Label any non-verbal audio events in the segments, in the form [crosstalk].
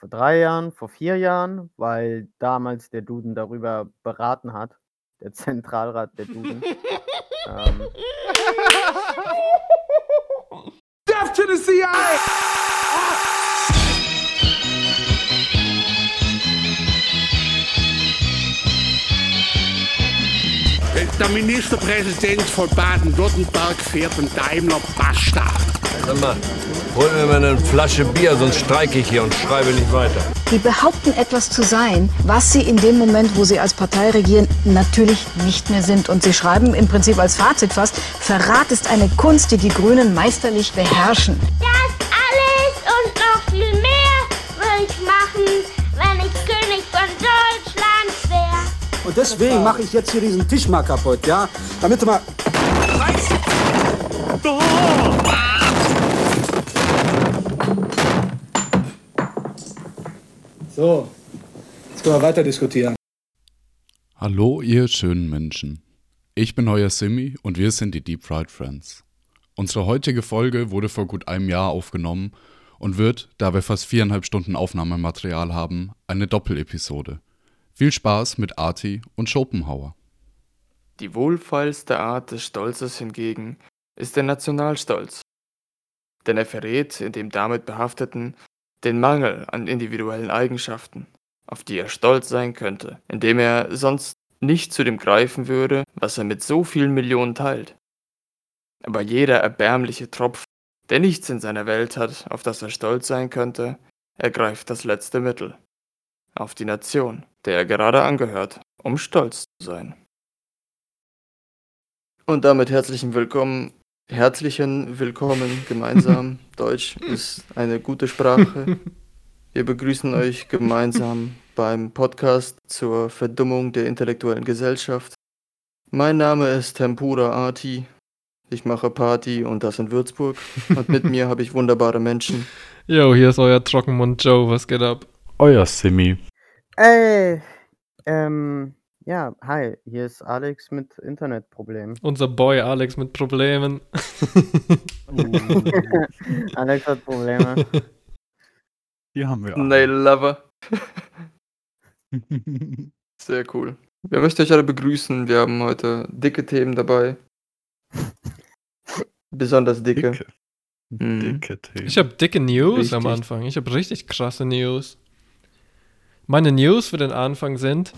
vor drei Jahren, vor vier Jahren, weil damals der Duden darüber beraten hat, [laughs] der Zentralrat der Duden. ähm, Death to the CIA! Der Ministerpräsident von Baden-Württemberg fährt einen Daimler Basta. Sag mal, hol mir mal eine Flasche Bier, sonst streike ich hier und schreibe nicht weiter. Die behaupten etwas zu sein, was sie in dem Moment, wo sie als Partei regieren, natürlich nicht mehr sind. Und sie schreiben im Prinzip als Fazit fast, Verrat ist eine Kunst, die die Grünen meisterlich beherrschen. Das alles und noch viel mehr würde ich machen, wenn ich König von Deutschland wäre. Und deswegen mache ich jetzt hier diesen Tisch mal kaputt, ja? Damit du mal. So, jetzt können wir weiter diskutieren. Hallo, ihr schönen Menschen. Ich bin euer Simi und wir sind die Deep Fried Friends. Unsere heutige Folge wurde vor gut einem Jahr aufgenommen und wird, da wir fast viereinhalb Stunden Aufnahmematerial haben, eine Doppelepisode. Viel Spaß mit Arti und Schopenhauer. Die wohlfeilste Art des Stolzes hingegen ist der Nationalstolz. Denn er verrät in dem damit behafteten den Mangel an individuellen Eigenschaften, auf die er stolz sein könnte, indem er sonst nicht zu dem greifen würde, was er mit so vielen Millionen teilt. Aber jeder erbärmliche Tropf, der nichts in seiner Welt hat, auf das er stolz sein könnte, ergreift das letzte Mittel. Auf die Nation, der er gerade angehört, um stolz zu sein. Und damit herzlichen Willkommen, herzlichen Willkommen gemeinsam. [laughs] Deutsch ist eine gute Sprache. Wir begrüßen euch gemeinsam beim Podcast zur Verdummung der intellektuellen Gesellschaft. Mein Name ist Tempura Arti. Ich mache Party und das in Würzburg. Und mit mir habe ich wunderbare Menschen. [laughs] Yo, hier ist euer Trockenmund Joe, was geht ab? Euer Simi. ey, ähm, ja, hi, hier ist Alex mit Internetproblemen. Unser Boy Alex mit Problemen. [laughs] Alex hat Probleme. [laughs] Die haben wir. Nail Lover. [laughs] Sehr cool. Wir möchten euch alle begrüßen. Wir haben heute dicke Themen dabei. Besonders dicke. Dicke. Mhm. Dicke Themen. Ich habe dicke News am Richtig. Anfang. Ich habe richtig krasse News. Meine News für den Anfang sind: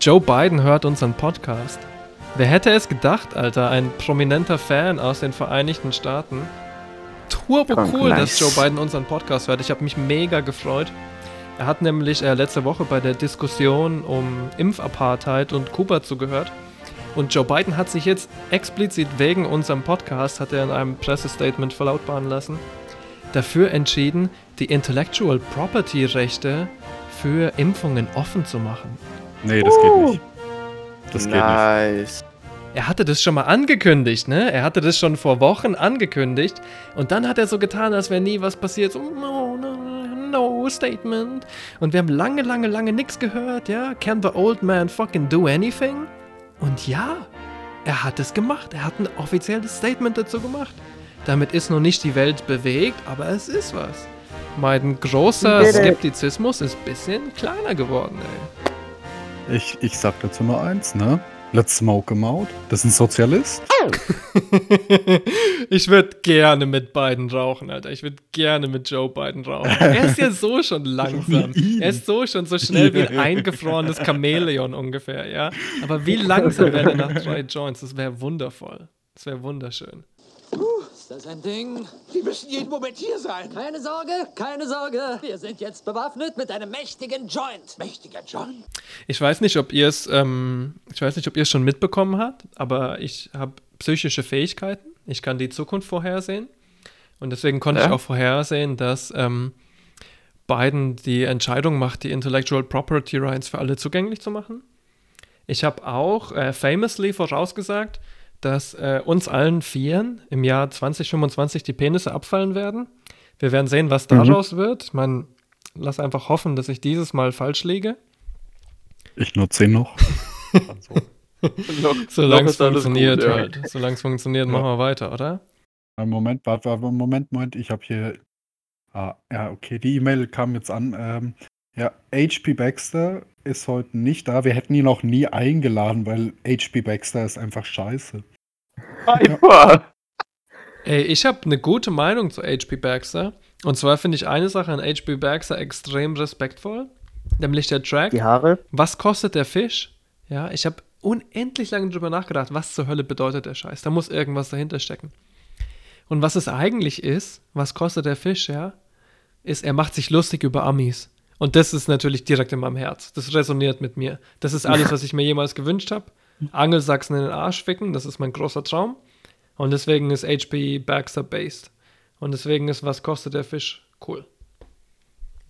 Joe Biden hört unseren Podcast. Wer hätte es gedacht, Alter? Ein prominenter Fan aus den Vereinigten Staaten. Turbo Krank, cool, nice. dass Joe Biden unseren Podcast hört. Ich habe mich mega gefreut. Er hat nämlich äh, letzte Woche bei der Diskussion um Impfapartheid und Kuba zugehört. Und Joe Biden hat sich jetzt explizit wegen unserem Podcast, hat er in einem Pressestatement verlautbaren lassen, dafür entschieden, die Intellectual Property Rechte für Impfungen offen zu machen. Nee, das geht nicht. Das geht nicht. nice. Er hatte das schon mal angekündigt, ne? Er hatte das schon vor Wochen angekündigt. Und dann hat er so getan, als wäre nie was passiert. So, no, no, no statement. Und wir haben lange, lange, lange nichts gehört, ja? Can the old man fucking do anything? Und ja, er hat es gemacht. Er hat ein offizielles Statement dazu gemacht. Damit ist noch nicht die Welt bewegt, aber es ist was. Mein großer. Skeptizismus ist ein bisschen kleiner geworden, ey. Ich, ich sag dazu nur eins, ne? Let's smoke him out. Das ist ein Sozialist. [laughs] ich würde gerne mit Biden rauchen, Alter. Ich würde gerne mit Joe Biden rauchen. [laughs] Er ist ja so schon langsam. Er ist so schon so schnell wie ein [laughs] eingefrorenes Chamäleon ungefähr, ja. Aber wie langsam wäre er nach drei Joints? Das wäre wundervoll. Das wäre wunderschön. Ist das ein Ding? Die müssen jeden Moment hier sein. Keine Sorge, keine Sorge. Wir sind jetzt bewaffnet mit einem mächtigen Joint. Mächtiger John. Ich weiß nicht, ob ihr es, ähm, ich weiß nicht, ob ihr es schon mitbekommen habt, aber ich habe psychische Fähigkeiten. Ich kann die Zukunft vorhersehen. Und deswegen konnte ich Ja? auch vorhersehen, dass ähm, Biden die Entscheidung macht, die Intellectual Property Rights für alle zugänglich zu machen. Ich habe auch äh, famously vorausgesagt, dass äh, uns allen Vieren im Jahr 2025 die Penisse abfallen werden. Wir werden sehen, was daraus wird. Man, lass einfach hoffen, dass ich dieses Mal falsch liege. Ich nutze ihn noch. [laughs] Also, Solange es funktioniert gut, ja. halt. Solange es funktioniert, Ja. machen wir weiter, oder? einen Moment, warte, warte, Moment, Moment. Ich habe hier. Ah, ja, okay, die E-Mail kam jetzt an. Ähm, Ja, HP Baxter ist heute nicht da. Wir hätten ihn auch nie eingeladen, weil HP Baxter ist einfach scheiße. Einfach. Ey, ich habe eine gute Meinung zu H.P. Baxter. Und zwar finde ich eine Sache an H.P. Baxter extrem respektvoll, nämlich der Track. Die Haare? Was kostet der Fisch? Ja, ich habe unendlich lange drüber nachgedacht, was zur Hölle bedeutet der Scheiß. Da muss irgendwas dahinter stecken. Und was es eigentlich ist, was kostet der Fisch, ja, ist, er macht sich lustig über Amis. Und das ist natürlich direkt in meinem Herz. Das resoniert mit mir. Das ist alles, was ich mir jemals gewünscht habe. Angelsachsen in den Arsch ficken, das ist mein großer Traum. Und deswegen ist HP Baxter based. Und deswegen ist, was kostet der Fisch? Cool.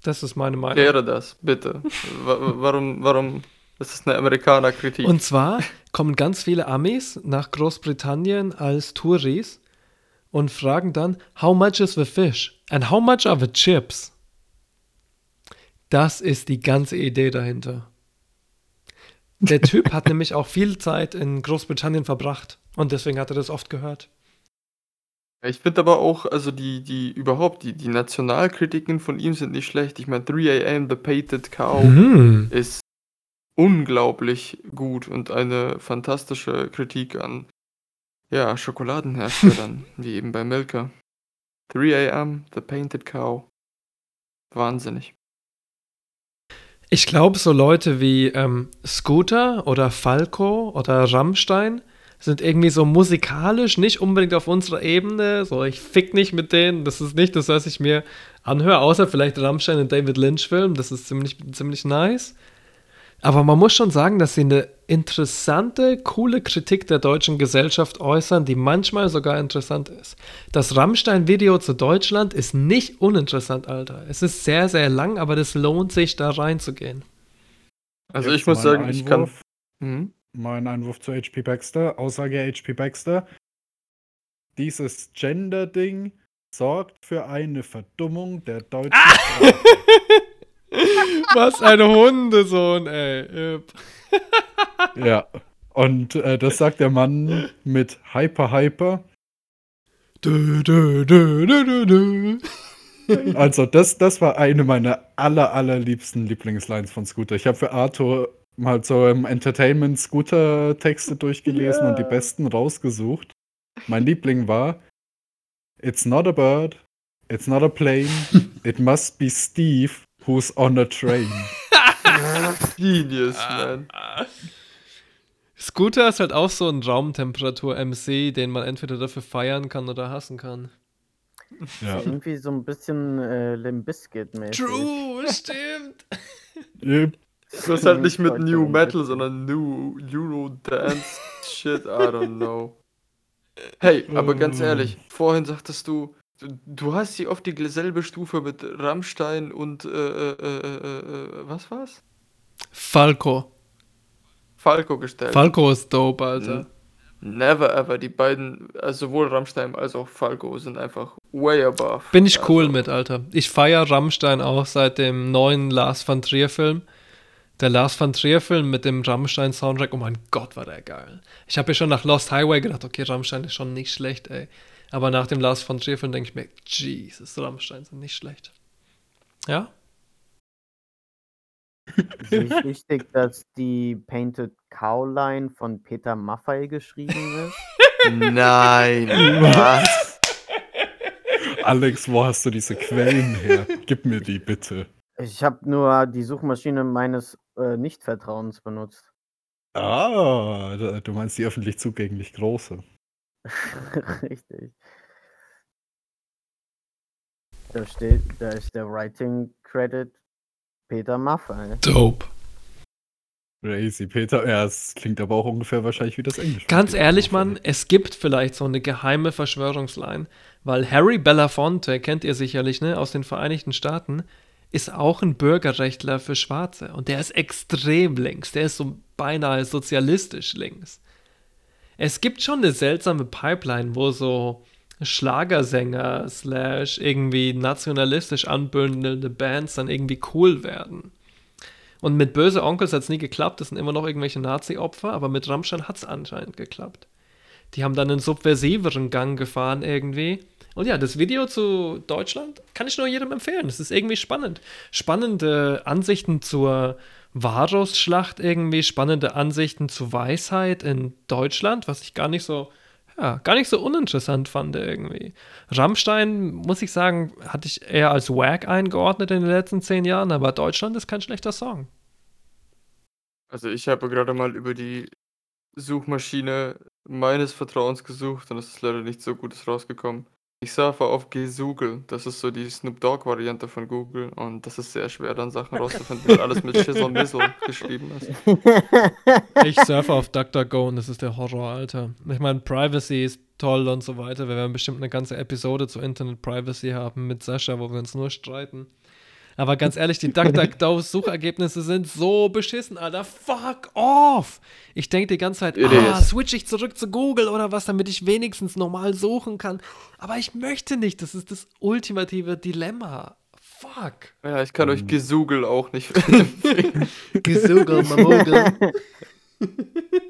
Das ist meine Meinung. Kläre das, bitte. Wa- Warum, warum ist das eine Amerikaner-Kritik? Und zwar kommen ganz viele Amis nach Großbritannien als Touris und fragen dann, how much is the fish? And how much are the chips? Das ist die ganze Idee dahinter. Der Typ hat [laughs] nämlich auch viel Zeit in Großbritannien verbracht und deswegen hat er das oft gehört. Ich finde aber auch, also die, die überhaupt, die, die Nationalkritiken von ihm sind nicht schlecht. Ich meine, 3am The Painted Cow Mhm. ist unglaublich gut und eine fantastische Kritik an ja, Schokoladenherstellern, [laughs] wie eben bei Milka. 3am The Painted Cow. Wahnsinnig. Ich glaube, so Leute wie ähm, Scooter oder Falco oder Rammstein sind irgendwie so musikalisch nicht unbedingt auf unserer Ebene. So, ich fick nicht mit denen. Das ist nicht das, was ich mir anhöre, außer vielleicht Rammstein in David Lynch-Film. Das ist ziemlich, ziemlich nice. Aber man muss schon sagen, dass sie eine interessante, coole Kritik der deutschen Gesellschaft äußern, die manchmal sogar interessant ist. Das Rammstein-Video zu Deutschland ist nicht uninteressant, Alter. Es ist sehr, sehr lang, aber das lohnt sich, da reinzugehen. Also Jetzt ich muss sagen, ich kann. Einwurf. Mhm. Mein Einwurf zu HP Baxter. Aussage HP Baxter. Dieses Gender-Ding sorgt für eine Verdummung der deutschen [laughs] Sprache. Was ein Hundesohn, ey. Ja. Und äh, das sagt der Mann mit Hyper Hyper. Dö, dö, dö, dö, dö. Also das, das war eine meiner aller, allerliebsten Lieblingslines von Scooter. Ich habe für Arthur mal so im Entertainment Scooter-Texte durchgelesen und die besten rausgesucht. Mein Liebling war It's not a bird, it's not a plane, it must be Steve who's on a train. [laughs] Genius, man. Scooter ist halt auch so ein Raumtemperatur-MC, den man entweder dafür feiern kann oder hassen kann. Ja. Irgendwie so ein bisschen äh, Limp Bizkit-mäßig. True, stimmt. Yep. Das ist halt nicht mit New Metal, sondern New Euro Dance Shit, I don't know. Hey, aber ganz ehrlich, vorhin sagtest du, du, du hast sie auf dieselbe Stufe mit Rammstein und äh, äh, äh, äh, äh, was war's? Falco. Falco gestellt. Falco ist dope, Alter. Never ever. Die beiden, also sowohl Rammstein als auch Falco, sind einfach way above. Bin ich cool mit, Alter. Ich feiere Rammstein auch seit dem neuen Lars van Trier Film. Der Lars van Trier Film mit dem Rammstein Soundtrack, oh mein Gott, war der geil. Ich habe ja schon nach Lost Highway gedacht, okay, Rammstein ist schon nicht schlecht, ey. Aber nach dem Lars van Trier Film denke ich mir, Jesus, Rammstein sind nicht schlecht. Ja? [laughs] Sehe ich richtig, dass die Painted Cow Line von Peter Maffay geschrieben ist? [laughs] Nein, was? [laughs] Alex, wo hast du diese Quellen her? Gib mir die bitte. Ich habe nur die Suchmaschine meines äh, Nichtvertrauens benutzt. Ah, du meinst die öffentlich zugänglich große. [laughs] Richtig. Da steht, da ist der Writing Credit Peter Maffay. Dope. Crazy, Peter. Ja, es klingt aber auch ungefähr wahrscheinlich wie das Englisch. Ganz ehrlich, Mann, es gibt vielleicht so eine geheime Verschwörungsline, weil Harry Belafonte, kennt ihr sicherlich, ne, aus den Vereinigten Staaten, ist auch ein Bürgerrechtler für Schwarze und der ist extrem links, der ist so beinahe sozialistisch links. Es gibt schon eine seltsame Pipeline, wo so Schlagersänger slash irgendwie nationalistisch anbündelnde Bands dann irgendwie cool werden. Und mit Böse Onkels hat es nie geklappt, das sind immer noch irgendwelche Nazi-Opfer, aber mit Rammstein hat es anscheinend geklappt. Die haben dann einen subversiveren Gang gefahren irgendwie. Und ja, das Video zu Deutschland kann ich nur jedem empfehlen. Es ist irgendwie spannend. Spannende Ansichten zur Varusschlacht irgendwie, spannende Ansichten zu Weisheit in Deutschland, was ich gar nicht so, ja, gar nicht so uninteressant fand irgendwie. Rammstein, muss ich sagen, hatte ich eher als Wack eingeordnet in den letzten zehn Jahren, aber Deutschland ist kein schlechter Song. Also ich habe gerade mal über die Suchmaschine meines Vertrauens gesucht und es ist leider nicht so Gutes rausgekommen. Ich surfe auf Gesugel. Das ist so die Snoop Dogg-Variante von Google und das ist sehr schwer, dann Sachen rauszufinden, weil alles mit Shizzle Mizzle [laughs] geschrieben ist. Ich surfe auf DuckDuckGo und das ist der Horror, Alter. Ich meine, Privacy ist toll und so weiter. Wir werden bestimmt eine ganze Episode zu Internet Privacy haben mit Sascha, wo wir uns nur streiten. Aber ganz ehrlich, die DuckDuckGo-Suchergebnisse sind so beschissen, Alter. Fuck off! Ich denke die ganze Zeit, It ah, is. switch ich zurück zu Google oder was, damit ich wenigstens normal suchen kann. Aber ich möchte nicht. Das ist das ultimative Dilemma. Fuck. Ja, ich kann euch Gesugel auch nicht [laughs] Gesugel, Mamogel. [laughs]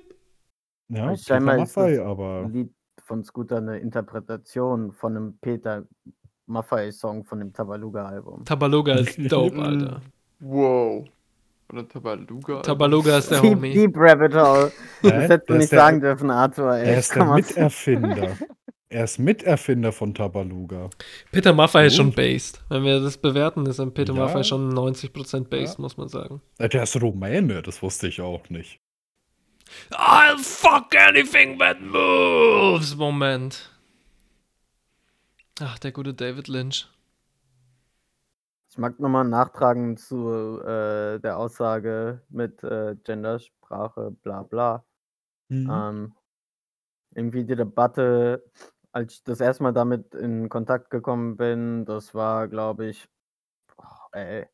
Ja, Scheinbar Peter ist aber Lied von Scooter eine Interpretation von einem Peter Maffay-Song von dem Tabaluga-Album. Tabaluga ist [laughs] dope, Alter. Wow. Oder Tabaluga. Tabaluga ist der Deep, Homie. Deep Rabbit Hole. [laughs] Das hättest du nicht der- sagen dürfen, Arthur. Ey. er ist der Miterfinder. [laughs] Er ist Miterfinder von Tabaluga. Peter Maffay ist schon based. Wenn wir das bewerten, ist ein Peter Ja. Maffay schon 90% based, muss man sagen. Äh, Der ist Rumäne, das wusste ich auch nicht. I'll fuck anything that moves. Moment. Ach, der gute David Lynch. Ich mag nochmal nachtragen zu äh, der Aussage mit äh, Gendersprache, bla bla. Mhm. Ähm, irgendwie die Debatte, als ich das erste Mal damit in Kontakt gekommen bin, das war, glaube ich, boah, ey,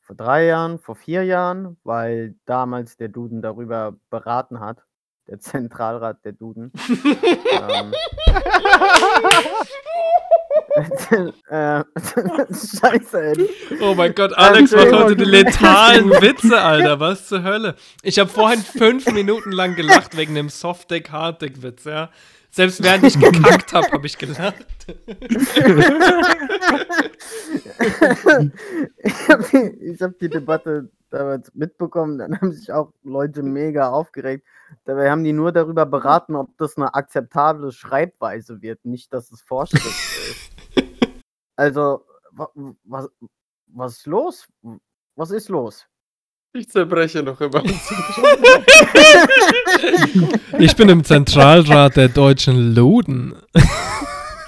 vor drei Jahren, vor vier Jahren, weil damals der Duden darüber beraten hat, der Zentralrat der Duden. [laughs] ähm, äh, [laughs] [laughs] [laughs] Scheiße, ey. Oh mein Gott, Alex macht heute die letalen Witze, Alter. Was zur Hölle? Ich habe vorhin fünf Minuten lang gelacht wegen dem Softdick-Harddick-Witz, ja. Selbst während ich gekackt habe, habe ich gelacht. ich habe die, ich hab die Debatte damals mitbekommen, dann haben sich auch Leute mega aufgeregt. Dabei haben die nur darüber beraten, ob das eine akzeptable Schreibweise wird, nicht, dass es Vorschrift ist. Also, wa, was, was ist los? Was ist los? Ich zerbreche noch immer. [laughs] Ich bin im Zentralrat der deutschen Luden.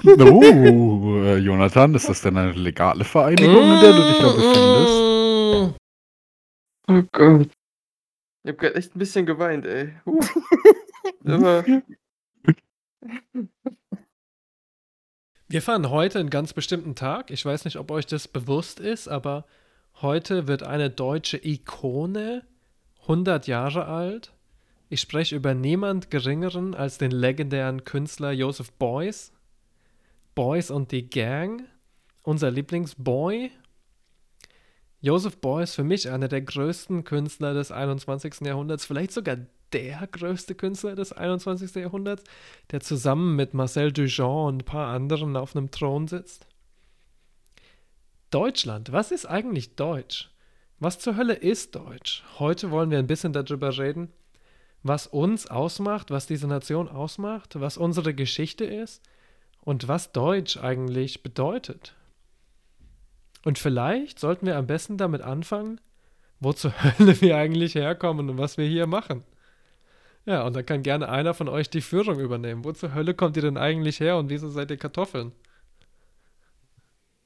Oh, äh, Jonathan, ist das denn eine legale Vereinigung, in der du dich da befindest? Oh Gott. Ich hab grad echt ein bisschen geweint, ey. Huh. [laughs] Aber Wir fahren heute einen ganz bestimmten Tag. Ich weiß nicht, ob euch das bewusst ist, aber heute wird eine deutsche Ikone 100 Jahre alt. Ich spreche über niemand Geringeren als den legendären Künstler Joseph Beuys. Beuys und die Gang. Unser Lieblingsboy. Joseph Beuys für mich einer der größten Künstler des 21. Jahrhunderts, vielleicht sogar der größte Künstler des 21. Jahrhunderts, der zusammen mit Marcel Duchamp und ein paar anderen auf einem Thron sitzt. Deutschland, was ist eigentlich Deutsch? Was zur Hölle ist Deutsch? Heute wollen wir ein bisschen darüber reden, was uns ausmacht, was diese Nation ausmacht, was unsere Geschichte ist und was Deutsch eigentlich bedeutet. Und vielleicht sollten wir am besten damit anfangen, wo zur [laughs] Hölle wir eigentlich herkommen und was wir hier machen. Ja, und dann kann gerne einer von euch die Führung übernehmen. Wo zur Hölle kommt ihr denn eigentlich her und wieso seid ihr Kartoffeln?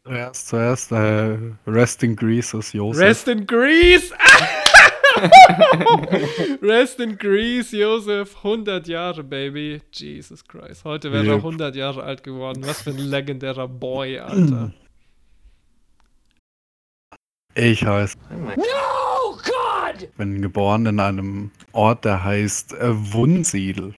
Zuerst, zuerst, äh, Rest in Greece ist Josef. Rest in Greece! [laughs] Rest in Greece, Josef. 100 Jahre, Baby. Jesus Christ. Heute wäre er Yep. 100 Jahre alt geworden. Was für ein legendärer Boy, Alter. Ich heiße, No, God! bin geboren in einem Ort, der heißt äh, Wunsiedel.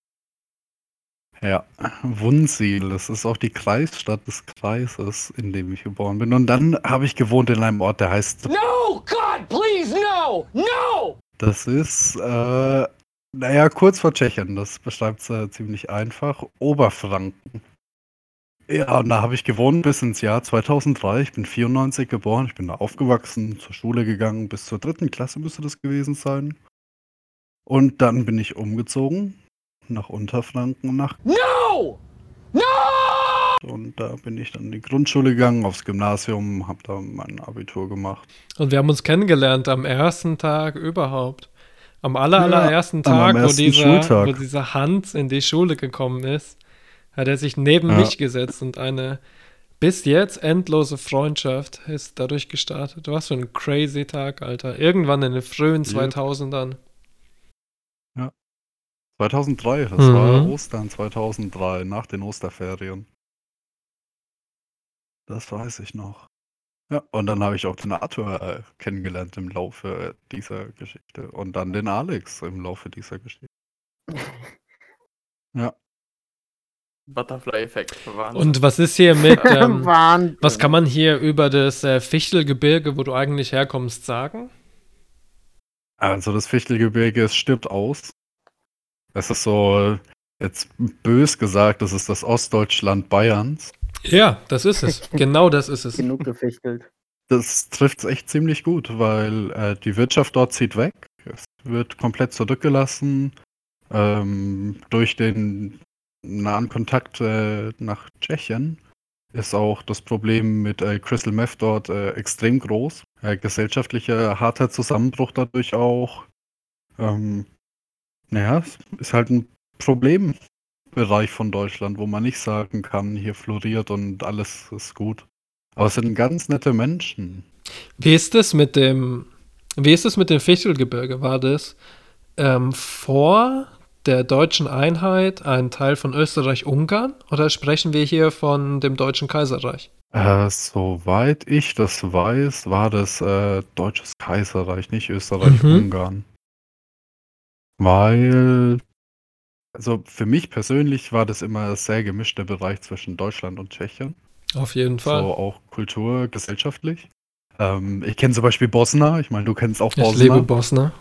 Ja, Wunsiedel. Das ist auch die Kreisstadt des Kreises, in dem ich geboren bin. Und dann habe ich gewohnt in einem Ort, der heißt No, God, please, no! No! Das ist äh, Naja, kurz vor Tschechien, das beschreibt es äh, ziemlich einfach. Oberfranken. Ja, und da habe ich gewohnt bis ins Jahr 2003. Ich bin 94 geboren, ich bin da aufgewachsen, zur Schule gegangen, bis zur dritten Klasse müsste das gewesen sein. Und dann bin ich umgezogen nach Unterfranken, nach No! No! und da bin ich dann in die Grundschule gegangen, aufs Gymnasium, habe da mein Abitur gemacht. Und wir haben uns kennengelernt am ersten Tag überhaupt. Am aller, Ja, allerersten am Tag, wo, ersten dieser, Schultag. wo dieser Hans in die Schule gekommen ist, hat er sich neben Ja. mich gesetzt und eine bis jetzt endlose Freundschaft ist dadurch gestartet. Was für ein crazy Tag, Alter. Irgendwann in den frühen Ja. 2000ern. 2003, das Mhm. war Ostern 2003, nach den Osterferien. Das weiß ich noch. Ja, und dann habe ich auch den Arthur äh, kennengelernt im Laufe dieser Geschichte und dann den Alex im Laufe dieser Geschichte. [laughs] Ja. Butterfly-Effekt. Und was ist hier mit, [laughs] ähm, was kann man hier über das äh, Fichtelgebirge, wo du eigentlich herkommst, sagen? Also das Fichtelgebirge, es stirbt aus. Es ist so, jetzt bös gesagt, das ist das Ostdeutschland Bayerns. Ja, das ist es. [laughs] genau das ist es. Genug gefichtelt. Das trifft es echt ziemlich gut, weil äh, die Wirtschaft dort zieht weg. Es wird komplett zurückgelassen. Ähm, durch den nahen Kontakt äh, nach Tschechien ist auch das Problem mit äh, Crystal Meth dort äh, extrem groß. Äh, gesellschaftlicher harter Zusammenbruch dadurch auch. Ähm, naja, ist halt ein Problembereich von Deutschland, wo man nicht sagen kann, hier floriert und alles ist gut. Aber es sind ganz nette Menschen. Wie ist es mit dem, wie ist es mit dem Fichtelgebirge? War das ähm, vor der deutschen Einheit ein Teil von Österreich-Ungarn oder sprechen wir hier von dem Deutschen Kaiserreich? Äh, soweit ich das weiß, war das äh, Deutsches Kaiserreich, nicht Österreich-Ungarn. Weil, also für mich persönlich war das immer ein sehr gemischter Bereich zwischen Deutschland und Tschechien. Auf jeden Fall. So auch Kultur, gesellschaftlich. Ähm, ich kenne zum Beispiel Bosna, ich meine, du kennst auch Ich Bosna. lebe Bosna.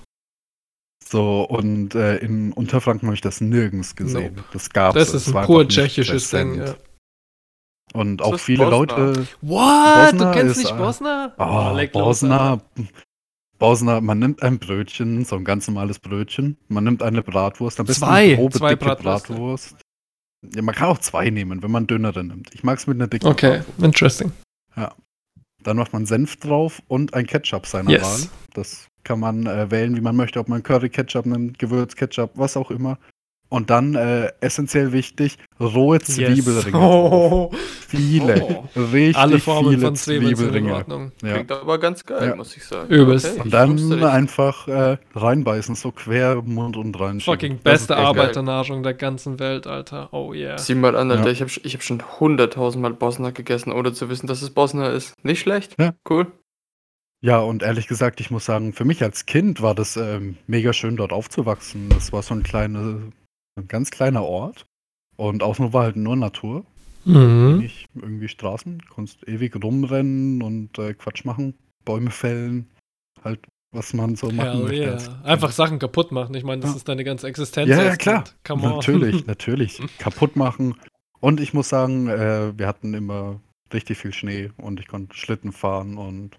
So, und äh, in Unterfranken habe ich das nirgends gesehen. Nope. Das gab Das es. ist es war ein pur tschechisches Ding, ja. Und auch ist viele Bosna? Leute. What? Bosna du kennst ist, nicht Bosna? Oh, leg los, Bosna. Bosna, man nimmt ein Brötchen, so ein ganz normales Brötchen. Man nimmt eine Bratwurst, am besten Zwei, eine grobe, zwei dicke Bratwürste. Bratwurst. Ja, man kann auch zwei nehmen, wenn man dünnere nimmt. Ich mag es mit einer dicken Okay, Bratwurst. interesting. Ja. Dann macht man Senf drauf und ein Ketchup seiner Yes. Wahl. Das kann man äh, wählen, wie man möchte, ob man Curry-Ketchup nimmt, Gewürz-Ketchup, was auch immer. Und dann, äh, essentiell wichtig, rohe Zwiebelringe. drauf. [laughs] Oh. Viele. Oh. Richtig Alle Formen viele von Zwiebeln sind in Zwiebelringe. Ordnung. Ja. Klingt aber ganz geil, Ja. muss ich sagen. Übelst. Und dann einfach äh, reinbeißen, so quer im Mund und rein. Fucking Das ist beste. Arbeiternahrung der ganzen Welt, Alter. Oh yeah. Sieh mal an, Alter, Ja. ich habe ich hab schon hunderttausendmal Bosna gegessen, ohne zu wissen, dass es Bosna ist. Nicht schlecht. Ja. Cool. Ja, und ehrlich gesagt, ich muss sagen, für mich als Kind war das ähm, mega schön, dort aufzuwachsen. Das war so ein, kleine, ein ganz kleiner Ort. Und außen war halt nur Natur. Mhm. Nicht irgendwie Straßen. Konntest ewig rumrennen und äh, Quatsch machen. Bäume fällen. Halt, was man so machen Hell möchte. yeah. Einfach Sachen kaputt machen. Ich meine, das Ja. ist deine ganze Existenz. Ja, ja, klar. Natürlich, [laughs] natürlich. Kaputt machen. Und ich muss sagen, äh, wir hatten immer richtig viel Schnee und ich konnte Schlitten fahren und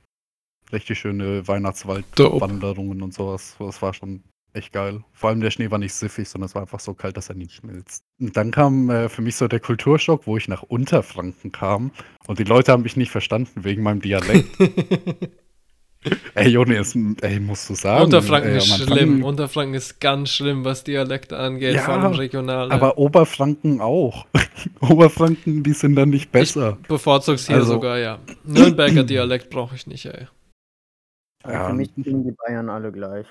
richtig schöne. Weihnachtswaldwanderungen und sowas. Das war schon echt geil. Vor allem der Schnee war nicht siffig, sondern es war einfach so kalt, dass er nicht schmilzt. Und dann kam äh, für mich so der Kulturschock, wo ich nach Unterfranken kam und die Leute haben mich nicht verstanden wegen meinem Dialekt. [laughs] ey, Joni, es, ey, musst du sagen. Unterfranken ey, ist am Anfang- schlimm. Unterfranken ist ganz schlimm, was Dialekte angeht, Ja, vor allem regional. Aber Oberfranken auch. [laughs] Oberfranken, die sind dann nicht besser. Bevorzug's hier Also- sogar, ja. Nürnberger [clears throat] Dialekt brauche ich nicht, ey. Also Ja. Für mich klingen die Bayern alle gleich.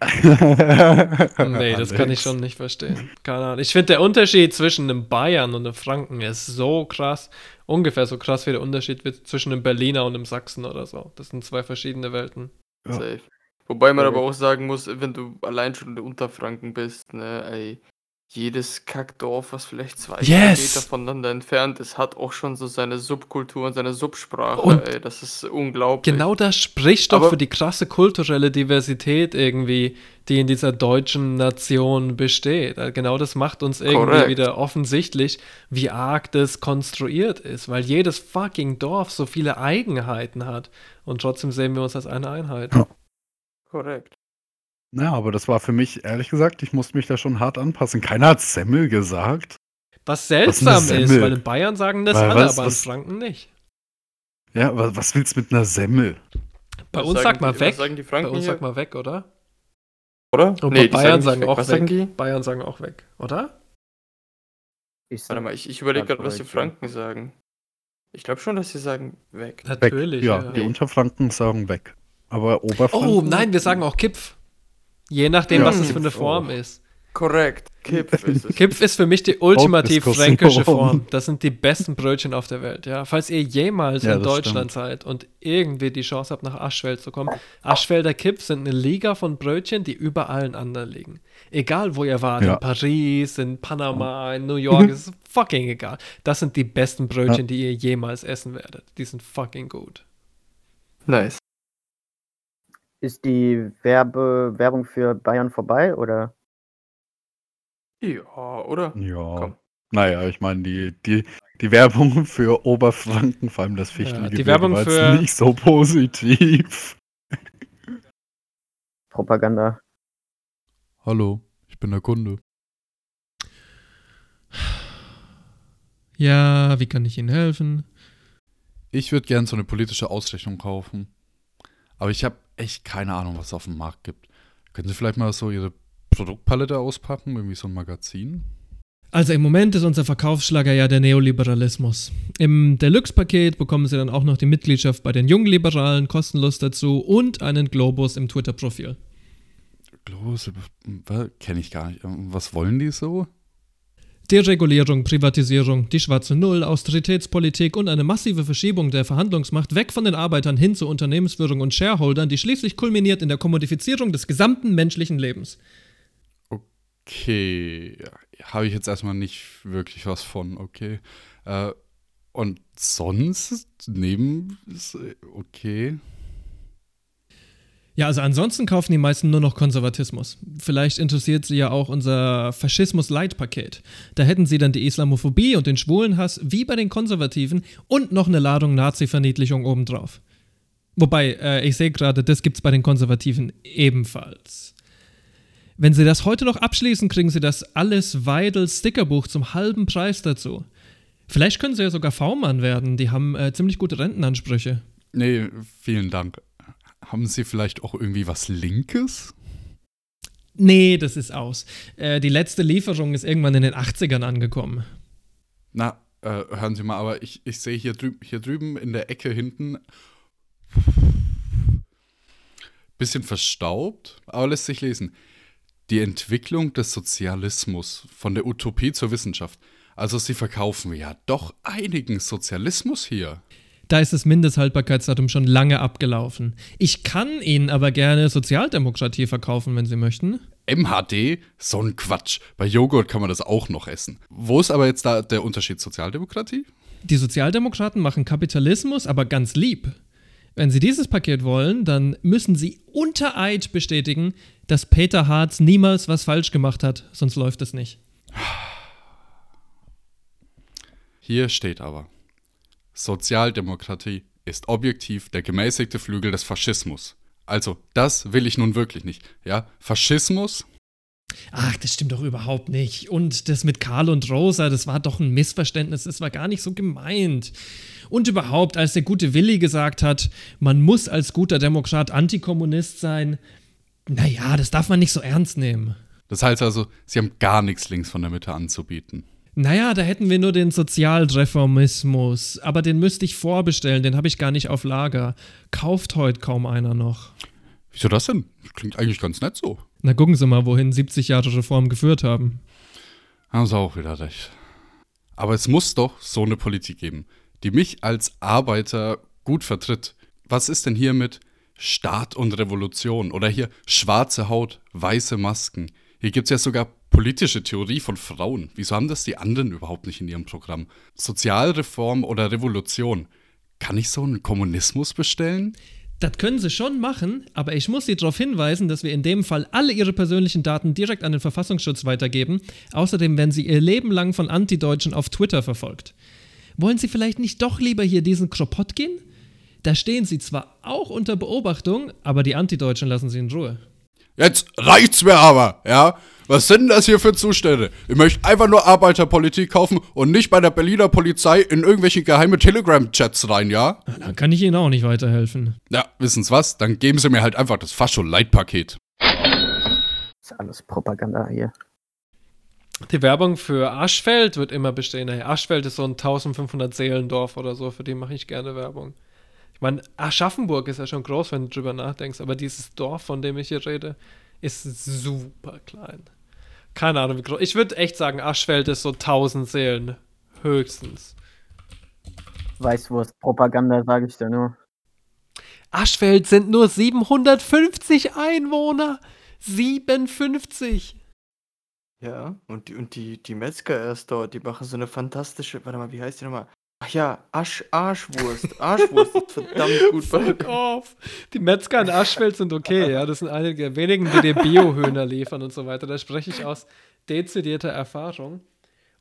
[laughs] Nee, das kann ich schon nicht verstehen. Keine Ahnung. Ich finde, der Unterschied zwischen einem Bayern und einem Franken ist so krass. Ungefähr so krass wie der Unterschied wird zwischen einem Berliner und einem Sachsen oder so. Das sind zwei verschiedene Welten. Ja. Safe. Wobei man Ja, aber auch sagen muss, wenn du allein schon in Unterfranken bist, ne, ey, jedes Kackdorf, was vielleicht zwei Yes! Kilometer voneinander entfernt ist, hat auch schon so seine Subkultur und seine Subsprache. Und ey, das ist unglaublich. Genau das spricht doch Aber- für die krasse kulturelle Diversität irgendwie, die in dieser deutschen Nation besteht. Also Genau das macht uns irgendwie Korrekt. wieder offensichtlich, wie arg das konstruiert ist, weil jedes fucking Dorf so viele Eigenheiten hat und trotzdem sehen wir uns als eine Einheit. Korrekt. Ja, aber das war für mich, ehrlich gesagt, ich musste mich da schon hart anpassen. Keiner hat Semmel gesagt. Was Was ist seltsam ist, Semmel? weil in Bayern sagen das Weil alle, was- aber in was- Franken nicht. Ja, was, was willst du mit einer Semmel? Bei Was uns sagen sagt mal die- was weg. sagen die Bei uns sagt mal weg, oder? Oder? Und Nee, bei die Bayern sagen sagen weg. auch Was weg. sagen die? Bayern sagen auch weg, oder? Ich Warte mal, ich, ich überlege gerade, was die. Franken sagen. Ich glaube schon, dass sie sagen weg. Weg. Natürlich. ja, ja. die Unterfranken sagen weg. Aber Oberfranken. Oh nein, wir sagen auch Kipf. Je nachdem, Ja, was das für eine Kipf Form auch. ist. Korrekt. Kipf ist es. Kipf ist für mich die ultimativ fränkische Form. Das sind die besten Brötchen auf der Welt. Ja, falls ihr jemals Ja, in Deutschland stimmt. seid und irgendwie die Chance habt, nach Aschfeld zu kommen, Aschfelder Kipf sind eine Liga von Brötchen, die über allen anderen liegen. Egal, wo ihr wart, Ja. in Paris, in Panama, in New York, ist fucking egal. Das sind die besten Brötchen, Ja. die ihr jemals essen werdet. Die sind fucking gut. Nice. Ist die Werbe Werbung für Bayern vorbei oder? Ja, oder? Ja. Komm. Naja, ich meine, die, die, die Werbung [laughs] für Oberfranken, vor allem das Ja, Fichtelgebirge, die Werbung war jetzt für- nicht so positiv. Propaganda. Hallo, ich bin der Kunde. Ja, wie kann ich Ihnen helfen? Ich würde gern so eine politische Ausrechnung kaufen. Aber ich habe echt keine Ahnung, was es auf dem Markt gibt. Können Sie vielleicht mal so Ihre Produktpalette auspacken? Irgendwie so ein Magazin? Also im Moment ist unser Verkaufsschlager ja der Neoliberalismus. Im Deluxe-Paket bekommen Sie dann auch noch die Mitgliedschaft bei den Jungliberalen kostenlos dazu und einen Globus im Twitter-Profil. Globus, kenne ich gar nicht. Was wollen die so? Deregulierung, Privatisierung, die schwarze Null, Austeritätspolitik und eine massive Verschiebung der Verhandlungsmacht weg von den Arbeitern hin zur Unternehmensführung und Shareholdern, die schließlich kulminiert in der Kommodifizierung des gesamten menschlichen Lebens. Okay, habe ich jetzt erstmal nicht wirklich was von, okay. Äh, und sonst neben, okay. Ja, also ansonsten kaufen die meisten nur noch Konservatismus. Vielleicht interessiert sie ja auch unser Faschismus-Light-Paket. Da hätten sie dann die Islamophobie und den Schwulenhass wie bei den Konservativen und noch eine Ladung Nazi-Verniedlichung obendrauf. Wobei, äh, ich sehe gerade, das gibt's bei den Konservativen ebenfalls. Wenn sie das heute noch abschließen, kriegen sie das Alles Weidel Stickerbuch zum halben Preis dazu. Vielleicht können sie ja sogar V-Mann werden, die haben äh, ziemlich gute Rentenansprüche. Nee, vielen Dank. Haben Sie vielleicht auch irgendwie was Linkes? Nee, das ist aus. Äh, die letzte Lieferung ist irgendwann in den 80ern angekommen. Na, äh, hören Sie mal, aber ich, ich sehe hier, drüb, hier drüben in der Ecke hinten bisschen verstaubt, aber lässt sich lesen. Die Entwicklung des Sozialismus von der Utopie zur Wissenschaft. Also Sie verkaufen ja doch einigen Sozialismus hier. Da ist das Mindesthaltbarkeitsdatum schon lange abgelaufen. Ich kann Ihnen aber gerne Sozialdemokratie verkaufen, wenn Sie möchten. MHD? So ein Quatsch. Bei Joghurt kann man das auch noch essen. Wo ist aber jetzt da der Unterschied Sozialdemokratie? Die Sozialdemokraten machen Kapitalismus, aber ganz lieb. Wenn Sie dieses Paket wollen, dann müssen Sie unter Eid bestätigen, dass Peter Harz niemals was falsch gemacht hat, sonst läuft es nicht. Hier steht aber: Sozialdemokratie ist objektiv der gemäßigte Flügel des Faschismus. Also, das will ich nun wirklich nicht. Ja, Faschismus? Ach, das stimmt doch überhaupt nicht. Und das mit Karl und Rosa, das war doch ein Missverständnis, das war gar nicht so gemeint. Und überhaupt, als der gute Willi gesagt hat, man muss als guter Demokrat Antikommunist sein, naja, das darf man nicht so ernst nehmen. Das heißt also, sie haben gar nichts links von der Mitte anzubieten. Naja, da hätten wir nur den Sozialreformismus, aber den müsste ich vorbestellen, den habe ich gar nicht auf Lager. Kauft heute kaum einer noch. Wieso das denn? Klingt eigentlich ganz nett so. Na, gucken Sie mal, wohin 70 Jahre Reform geführt haben. Haben sie auch wieder recht. Aber es muss doch so eine Politik geben, die mich als Arbeiter gut vertritt. Was ist denn hier mit Staat und Revolution oder hier schwarze Haut, weiße Masken? Hier gibt es ja sogar politische Theorie von Frauen. Wieso haben das die anderen überhaupt nicht in ihrem Programm? Sozialreform oder Revolution. Kann ich so einen Kommunismus bestellen? Das können sie schon machen, aber ich muss Sie darauf hinweisen, dass wir in dem Fall alle Ihre persönlichen Daten direkt an den Verfassungsschutz weitergeben. Außerdem werden Sie Ihr Leben lang von Antideutschen auf Twitter verfolgt. Wollen Sie vielleicht nicht doch lieber hier diesen Kropotkin? Da stehen Sie zwar auch unter Beobachtung, aber die Antideutschen lassen Sie in Ruhe. Jetzt reicht's mir aber, ja? Was sind denn das hier für Zustände? Ich möchte einfach nur Arbeiterpolitik kaufen und nicht bei der Berliner Polizei in irgendwelche geheime Telegram-Chats rein, ja? Da kann ich Ihnen auch nicht weiterhelfen. Ja, wissen's was? Dann geben Sie mir halt einfach das Fascho-Leitpaket. Ist alles Propaganda hier. Die Werbung für Aschfeld wird immer bestehen. Hey, Aschfeld ist so ein 1500 Seelendorf oder so, für die mache ich gerne Werbung. Ich meine, Aschaffenburg ist ja schon groß, wenn du drüber nachdenkst, aber dieses Dorf, von dem ich hier rede, ist super klein. Keine Ahnung, wie groß. Ich würde echt sagen, Aschfeld ist so 1000 Seelen. Höchstens. Weißwurst-Propaganda, sage ich dir nur. Aschfeld sind nur 750 Einwohner. 57. Ja, und die, und die, die Metzger erst dort, die machen so eine fantastische, warte mal, wie heißt die nochmal? Ach ja, Asch, Arschwurst. Arschwurst ist verdammt [laughs] gut. Fuck off. Die Metzger in Aschfeld sind okay, ja. Das sind einige der wenigen, die dir Biohöhner liefern und so weiter. Da spreche ich aus dezidierter Erfahrung.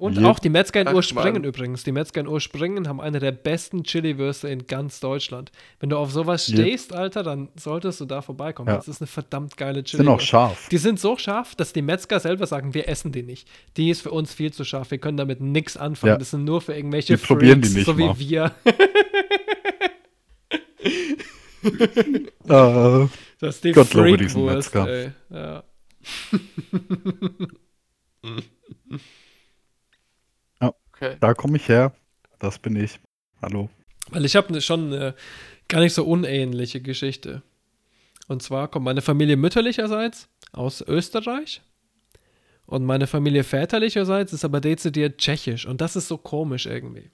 Und Ja. auch die Metzger in Urspringen übrigens. Die Metzger in Urspringen haben eine der besten Chili-Würste in ganz Deutschland. Wenn du auf sowas Ja. stehst, Alter, dann solltest du da vorbeikommen. Ja. Das ist eine verdammt geile Chili. Sind auch scharf. Die sind so scharf, dass die Metzger selber sagen, wir essen die nicht. Die ist für uns viel zu scharf. Wir können damit nichts anfangen. Ja. Das sind nur für irgendwelche Die probieren die Freaks, nicht so wie mal. wir. [laughs] Äh, Das ist die Gott lobe diesen Freakwurst, Metzger. ey. Ja. [laughs] [laughs] Okay. da komme ich her. Das bin ich. Hallo. Weil ich habe schon eine gar nicht so unähnliche Geschichte. Und zwar kommt meine Familie mütterlicherseits aus Österreich. Und meine Familie väterlicherseits ist aber dezidiert tschechisch. Und das ist so komisch irgendwie.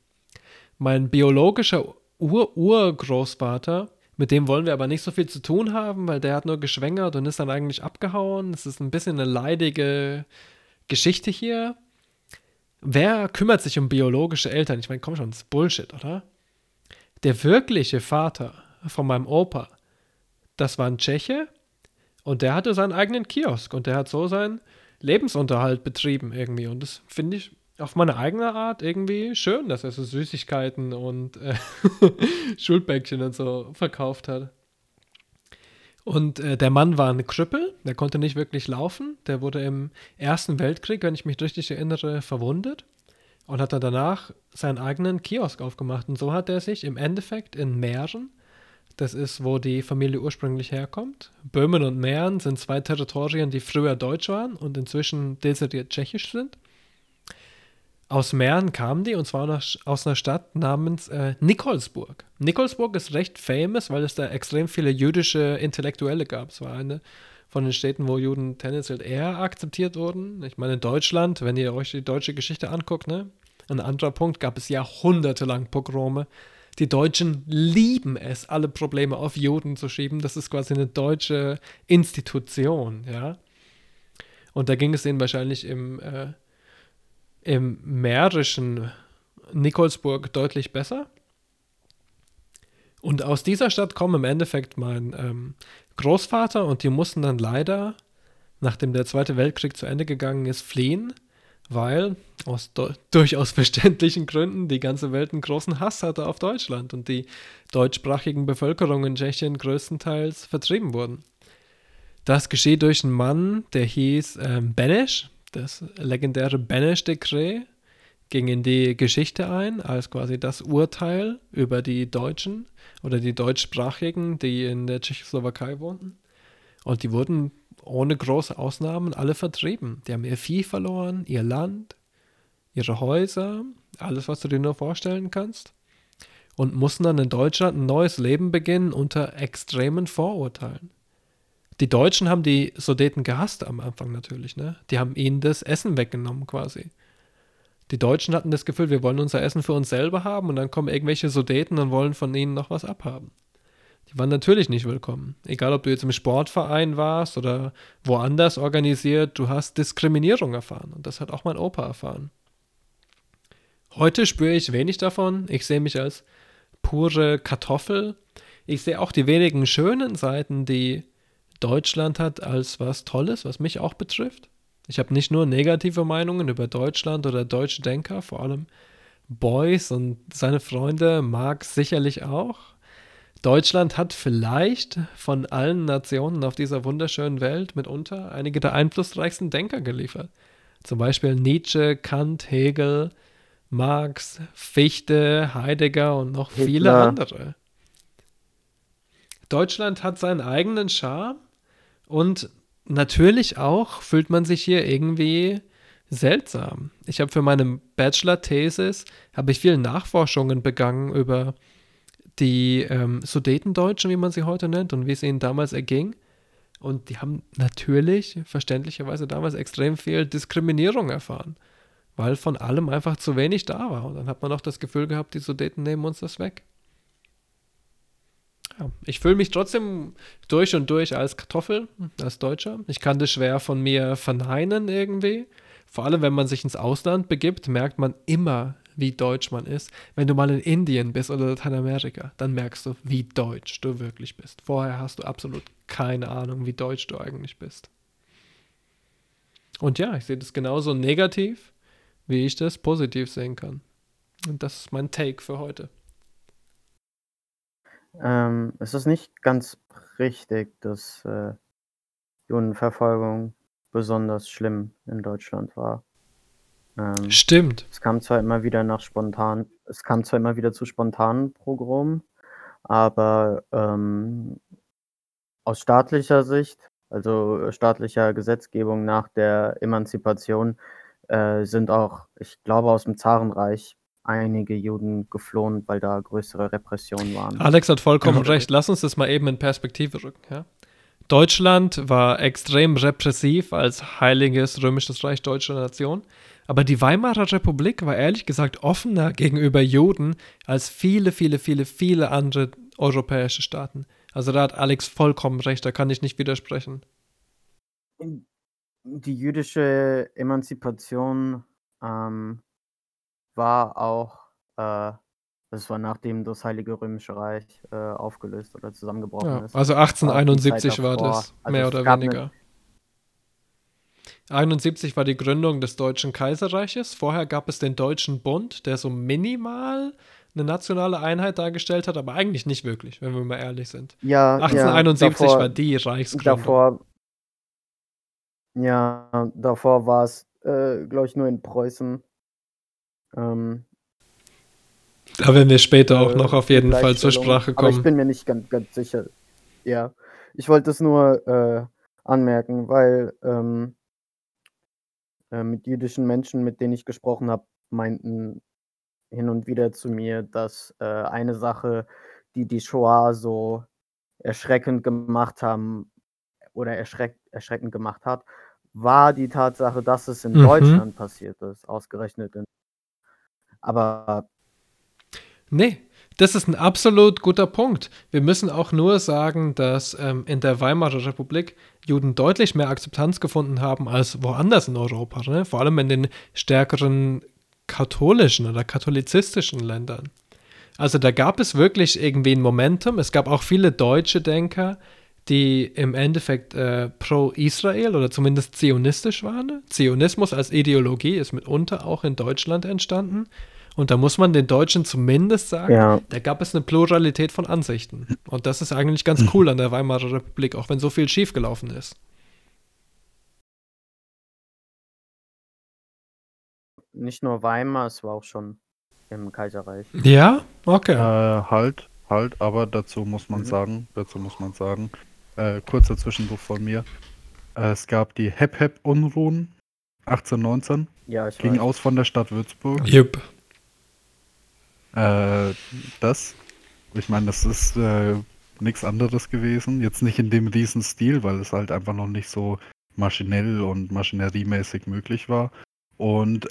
Mein biologischer Ur-Urgroßvater, mit dem wollen wir aber nicht so viel zu tun haben, weil der hat nur geschwängert und ist dann eigentlich abgehauen. Es ist ein bisschen eine leidige Geschichte hier. Wer kümmert sich um biologische Eltern? Ich meine, komm schon, das ist Bullshit, oder? Der wirkliche Vater von meinem Opa, das war ein Tscheche und der hatte seinen eigenen Kiosk und der hat so seinen Lebensunterhalt betrieben irgendwie. Und das finde ich auf meine eigene Art irgendwie schön, dass er so Süßigkeiten und äh, [laughs] Schulbäckchen und so verkauft hat. Und äh, der Mann war ein Krüppel, der konnte nicht wirklich laufen. Der wurde im Ersten Weltkrieg, wenn ich mich richtig erinnere, verwundet und hat dann danach seinen eigenen Kiosk aufgemacht. Und so hat er sich im Endeffekt in Mähren, das ist, wo die Familie ursprünglich herkommt. Böhmen und Mähren sind zwei Territorien, die früher deutsch waren und inzwischen dezidiert tschechisch sind. Aus Mähren kamen die und zwar aus einer Stadt namens äh, Nikolsburg. Nikolsburg ist recht famous, weil es da extrem viele jüdische Intellektuelle gab. Es war eine von den Städten, wo Juden tendenziell eher akzeptiert wurden. Ich meine, in Deutschland, wenn ihr euch die deutsche Geschichte anguckt, ne? Ein anderer Punkt, gab es jahrhundertelang Pogrome. Die Deutschen lieben es, alle Probleme auf Juden zu schieben. Das ist quasi eine deutsche Institution, ja. Und da ging es denen wahrscheinlich im, äh, im mährischen Nikolsburg deutlich besser. Und aus dieser Stadt kommen im Endeffekt mein ähm, Großvater und die mussten dann leider, nachdem der Zweite Weltkrieg zu Ende gegangen ist, fliehen, weil aus [laughs] durchaus verständlichen Gründen die ganze Welt einen großen Hass hatte auf Deutschland und die deutschsprachigen Bevölkerung in Tschechien größtenteils vertrieben wurden. Das geschieht durch einen Mann, der hieß ähm, Beneš, das legendäre Beneš-Dekret ging in die Geschichte ein, als quasi das Urteil über die Deutschen oder die Deutschsprachigen, die in der Tschechoslowakei wohnten. Und die wurden ohne große Ausnahmen alle vertrieben. Die haben ihr Vieh verloren, ihr Land, ihre Häuser, alles, was du dir nur vorstellen kannst. Und mussten dann in Deutschland ein neues Leben beginnen unter extremen Vorurteilen. Die Deutschen haben die Sudeten gehasst am Anfang natürlich, ne? Die haben ihnen das Essen weggenommen quasi. Die Deutschen hatten das Gefühl, wir wollen unser Essen für uns selber haben und dann kommen irgendwelche Sudeten und wollen von ihnen noch was abhaben. Die waren natürlich nicht willkommen. Egal, ob du jetzt im Sportverein warst oder woanders organisiert, du hast Diskriminierung erfahren. Und das hat auch mein Opa erfahren. Heute spüre ich wenig davon. Ich sehe mich als pure Kartoffel. Ich sehe auch die wenigen schönen Seiten, die Deutschland hat, als was Tolles, was mich auch betrifft. Ich habe nicht nur negative Meinungen über Deutschland oder deutsche Denker, vor allem Beuys und seine Freunde mag sicherlich auch. Deutschland hat vielleicht von allen Nationen auf dieser wunderschönen Welt mitunter einige der einflussreichsten Denker geliefert. Zum Beispiel Nietzsche, Kant, Hegel, Marx, Fichte, Heidegger und noch Hitler. viele andere. Deutschland hat seinen eigenen Charme und natürlich auch fühlt man sich hier irgendwie seltsam. Ich habe für meine Bachelor-Thesis habe ich viele Nachforschungen begangen über die ähm, Sudetendeutschen, wie man sie heute nennt, und wie es ihnen damals erging. Und die haben natürlich, verständlicherweise damals extrem viel Diskriminierung erfahren, weil von allem einfach zu wenig da war. Und dann hat man auch das Gefühl gehabt, die Sudeten nehmen uns das weg. Ja, ich fühle mich trotzdem durch und durch als Kartoffel, als Deutscher. Ich kann das schwer von mir verneinen irgendwie. Vor allem, wenn man sich ins Ausland begibt, merkt man immer, wie deutsch man ist. Wenn du mal in Indien bist oder Lateinamerika, dann merkst du, wie deutsch du wirklich bist. Vorher hast du absolut keine Ahnung, wie deutsch du eigentlich bist. Und ja, ich sehe das genauso negativ, wie ich das positiv sehen kann. Und das ist mein Take für heute. Ähm, es ist nicht ganz richtig, dass äh, Judenverfolgung besonders schlimm in Deutschland war. Ähm, Stimmt. Es kam zwar immer wieder nach spontan es kam zwar immer wieder zu spontanen Pogromen, aber, ähm, aus staatlicher Sicht, also staatlicher Gesetzgebung nach der Emanzipation, äh, sind auch, ich glaube, aus dem Zarenreich einige Juden geflohen, weil da größere Repressionen waren. Alex hat vollkommen recht. Lass uns das mal eben in Perspektive rücken, ja? Deutschland war extrem repressiv als heiliges römisches Reich deutscher Nation. Aber die Weimarer Republik war ehrlich gesagt offener gegenüber Juden als viele, viele, viele, viele andere europäische Staaten. Also da hat Alex vollkommen recht, da kann ich nicht widersprechen. Die jüdische Emanzipation ähm, war auch äh, das war nachdem das Heilige Römische Reich äh, aufgelöst oder zusammengebrochen ja, ist. Also 1871 war das, also mehr oder weniger. 71 war die Gründung des Deutschen Kaiserreiches. Vorher gab es den Deutschen Bund, der so minimal eine nationale Einheit dargestellt hat, aber eigentlich nicht wirklich, wenn wir mal ehrlich sind. Ja, 1871 ja, davor, war die Reichsgründung. Davor, ja, davor war es, äh, glaube ich, nur in Preußen. Ähm, da werden wir später auch noch auf jeden Fall zur Sprache kommen. Aber ich bin mir nicht ganz, ganz sicher. Ja, ich wollte es nur äh, anmerken, weil ähm, äh, mit jüdischen Menschen, mit denen ich gesprochen habe, meinten hin und wieder zu mir, dass äh, eine Sache, die die Shoah so erschreckend gemacht haben oder erschreck, erschreckend gemacht hat, war die Tatsache, dass es in mhm. Deutschland passiert ist, ausgerechnet in. Aber Nee, das ist ein absolut guter Punkt. Wir müssen auch nur sagen, dass ähm, in der Weimarer Republik Juden deutlich mehr Akzeptanz gefunden haben als woanders in Europa, ne? vor allem in den stärkeren katholischen oder katholizistischen Ländern. Also da gab es wirklich irgendwie ein Momentum. Es gab auch viele deutsche Denker, die im Endeffekt äh, pro-Israel oder zumindest zionistisch waren. Zionismus als Ideologie ist mitunter auch in Deutschland entstanden. Und da muss man den Deutschen zumindest sagen, ja. da gab es eine Pluralität von Ansichten. Und das ist eigentlich ganz cool an der Weimarer Republik, auch wenn so viel schiefgelaufen ist. Nicht nur Weimar, es war auch schon im Kaiserreich. Ja, okay. Äh, halt, halt, aber dazu muss man mhm. sagen, dazu muss man sagen, äh, kurzer Zwischenruf von mir. Äh, es gab die Hep-Hep-Unruhen 1819. Ja, ich Ging weiß. aus von der Stadt Würzburg. Jupp. Äh, das, ich meine, das ist äh, nichts anderes gewesen. Jetzt nicht in dem Riesenstil, weil es halt einfach noch nicht so maschinell und maschineriemäßig möglich war. Und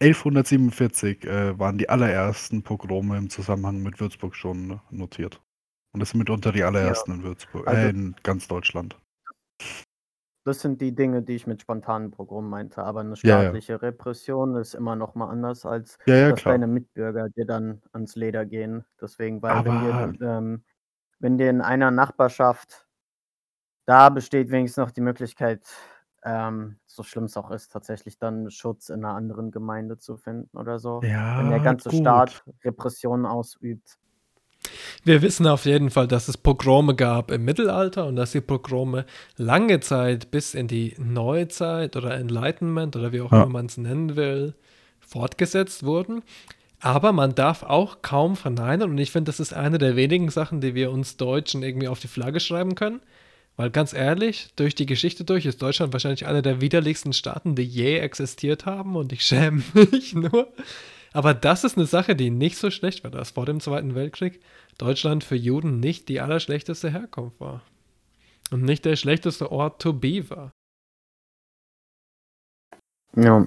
1147 äh, waren die allerersten Pogrome im Zusammenhang mit Würzburg schon notiert. Und das sind mitunter die allerersten in Würzburg, Also äh, in ganz Deutschland. Das sind die Dinge, die ich mit spontanen Pogromen meinte, aber 'ne Ja, ja. staatliche Repression ist immer noch mal anders, als Ja, ja, dass klar. deine Mitbürger dir dann ans Leder gehen. Deswegen, weil wenn Aber dir ähm, wenn dir in einer Nachbarschaft da besteht wenigstens noch die Möglichkeit, ähm, so schlimm es auch ist, tatsächlich dann Schutz in 'ner anderen Gemeinde zu finden oder so. Wenn der Ja, ganze gut. Staat Repressionen ausübt. Wir wissen auf jeden Fall, dass es Pogrome gab im Mittelalter und dass die Pogrome lange Zeit bis in die Neuzeit oder Enlightenment oder wie auch Ja. immer man es nennen will, fortgesetzt wurden. Aber man darf auch kaum verneinen und ich finde, das ist eine der wenigen Sachen, die wir uns Deutschen irgendwie auf die Flagge schreiben können. Weil ganz ehrlich, durch die Geschichte durch ist Deutschland wahrscheinlich einer der widerlichsten Staaten, die je existiert haben und ich schäme [laughs] mich nur. Aber das ist eine Sache, die nicht so schlecht war, dass vor dem Zweiten Weltkrieg Deutschland für Juden nicht die allerschlechteste Herkunft war. Und nicht der schlechteste Ort to be war. Ja.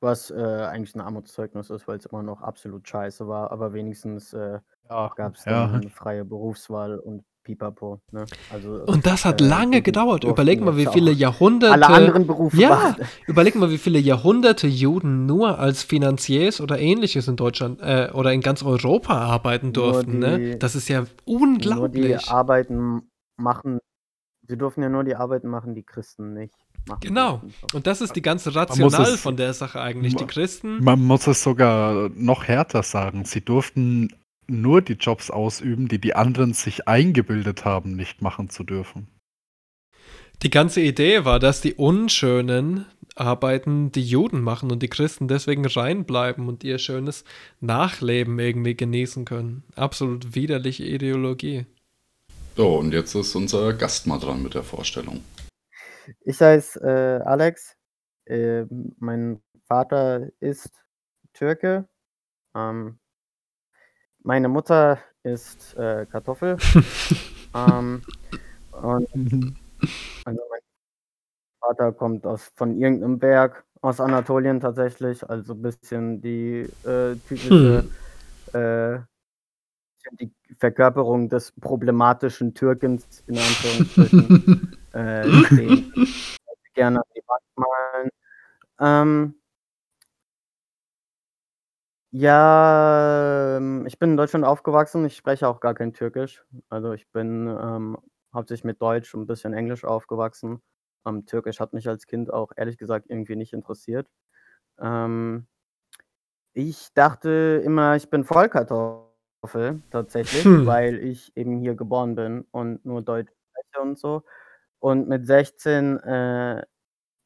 Was, äh, eigentlich 'n Armutszeugnis ist, weil's immer noch absolut scheiße war, aber wenigstens, äh, ja. dann 'ne freie Berufswahl und Pipapo, ne? Also, Und das hat äh, lange gedauert. Überleg mal, wie viele Jahrhunderte. alle anderen Berufe Ja, [laughs] überleg mal, wie viele Jahrhunderte Juden nur als Finanziers oder ähnliches in Deutschland äh, oder in ganz Europa arbeiten durften. Ne? die Das ist ja nur die unglaublich. Arbeiten machen sie durften ja nur die Arbeiten machen, die Christen nicht machen Genau. Und das ist die ganze Rational es von der Sache eigentlich. Die Christen. man muss es sogar noch härter sagen. Sie durften nur die Jobs ausüben, die die anderen sich eingebildet haben, nicht machen zu dürfen. Die ganze Idee war, dass die unschönen Arbeiten die Juden machen und die Christen deswegen reinbleiben und ihr schönes Nachleben irgendwie genießen können. Absolut widerliche Ideologie. So, und jetzt ist unser Gast mal dran mit der Vorstellung. Ich heiße, äh, Alex. Ähm, mein Vater ist Türke. Ähm, meine Mutter ist, äh, Kartoffel. [laughs] ähm, und also, mein Vater kommt aus von irgend 'nem Berg aus Anatolien tatsächlich, also bisschen die, äh, typische, äh die Verkörperung des problematischen Türkens in Anführungsstrichen, [laughs] äh, gerne an die Wand malen. Ähm ja, ähm, ich bin in Deutschland aufgewachsen. Ich spreche auch gar kein Türkisch. Also, ich bin, ähm, hauptsächlich mit Deutsch und 'n bisschen Englisch aufgewachsen. Ähm, Türkisch hat mich als Kind auch ehrlich gesagt irgendwie nicht interessiert. Ähm ich dachte immer, ich bin Vollkartoffel tatsächlich, Hm. weil ich eben hier geboren bin und nur Deutsch spreche und so. Und mit 16, äh,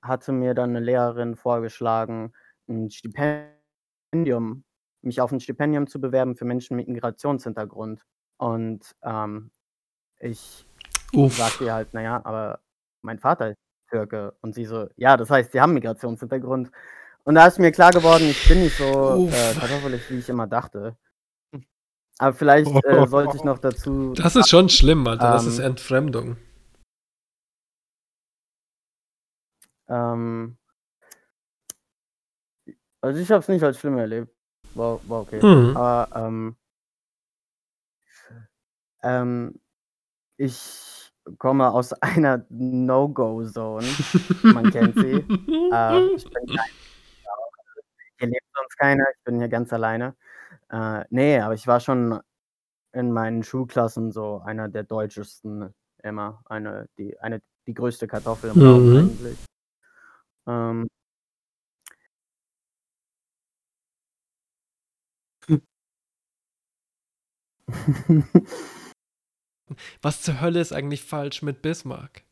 hatte mir dann 'ne Lehrerin vorgeschlagen, 'n Stipendium mich auf 'n Stipendium zu bewerben für Menschen mit Migrationshintergrund. Und, ähm, ich Uff. sagte ihr halt: „Na ja, aber mein Vater ist Türke.“ Und sie so: „Ja, das heißt, Sie haben Migrationshintergrund.“ Und da ist mir klar geworden, ich bin nicht so, äh, kartoffelig, wie ich immer dachte. Aber vielleicht, äh, sollte ich noch [laughs] dazu Das ist schon schlimm, Alter. Das ist ähm Entfremdung. ähm also, ich habe es nicht als schlimm erlebt. War war okay. Mhm. Aber, ähm ähm, ich komme aus [laughs] einer No-Go-Zone. Man kennt sie. [laughs] Ähm, ich bin kein hier lebt sonst keiner, ich bin hier ganz alleine. Äh, ne, aber ich war schon in meinen Schulklassen so einer der Deutschesten immer. Eine die eine die größte Kartoffel im Raum Mhm. eigentlich. Ähm Was zur Hölle ist eigentlich falsch mit Bismarck?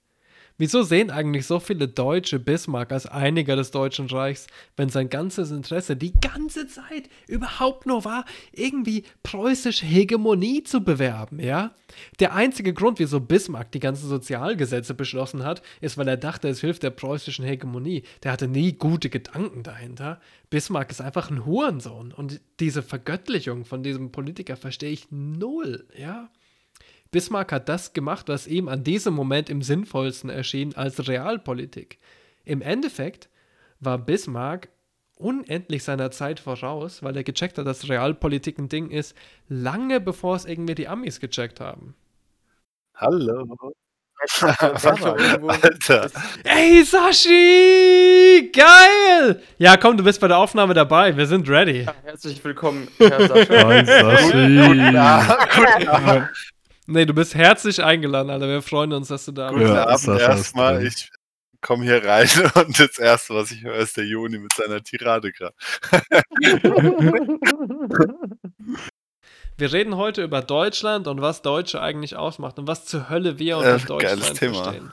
Wieso sehen eigentlich so viele Deutsche Bismarck als Einiger des Deutschen Reichs, wenn sein ganzes Interesse die ganze Zeit überhaupt nur war, irgendwie preußische Hegemonie zu bewerben, ja? Der einzige Grund, wieso Bismarck die ganzen Sozialgesetze beschlossen hat, ist, weil er dachte, es hilft der preußischen Hegemonie. Der hatte nie gute Gedanken dahinter. Bismarck ist einfach ein Hurensohn und diese Vergöttlichung von diesem Politiker verstehe ich null, ja? Bismarck hat das gemacht, was ihm an diesem Moment im sinnvollsten erschien als Realpolitik. Im Endeffekt war Bismarck unendlich seiner Zeit voraus, weil er gecheckt hat, dass Realpolitik ein Ding ist, lange bevor es irgendwie die Amis gecheckt haben. Hallo. [laughs] Alter. Ey, Sashi! Geil! Ja, komm, du bist bei der Aufnahme dabei. Wir sind ready. Ja, herzlich willkommen, Herr Sascha. Hi, Sashi. Guten Abend. Guten [laughs] Abend. Nee, du bist herzlich eingeladen, Alter. Wir freuen uns, dass du da Guten bist. Ja, Abend erstmal. Ich komme hier rein [laughs] und das erste, was ich höre, ist der Joni mit seiner Tirade gerade. Wir reden heute über Deutschland und was Deutsche eigentlich ausmacht und was zur Hölle wir unter Äh, Deutschland geiles Thema. verstehen.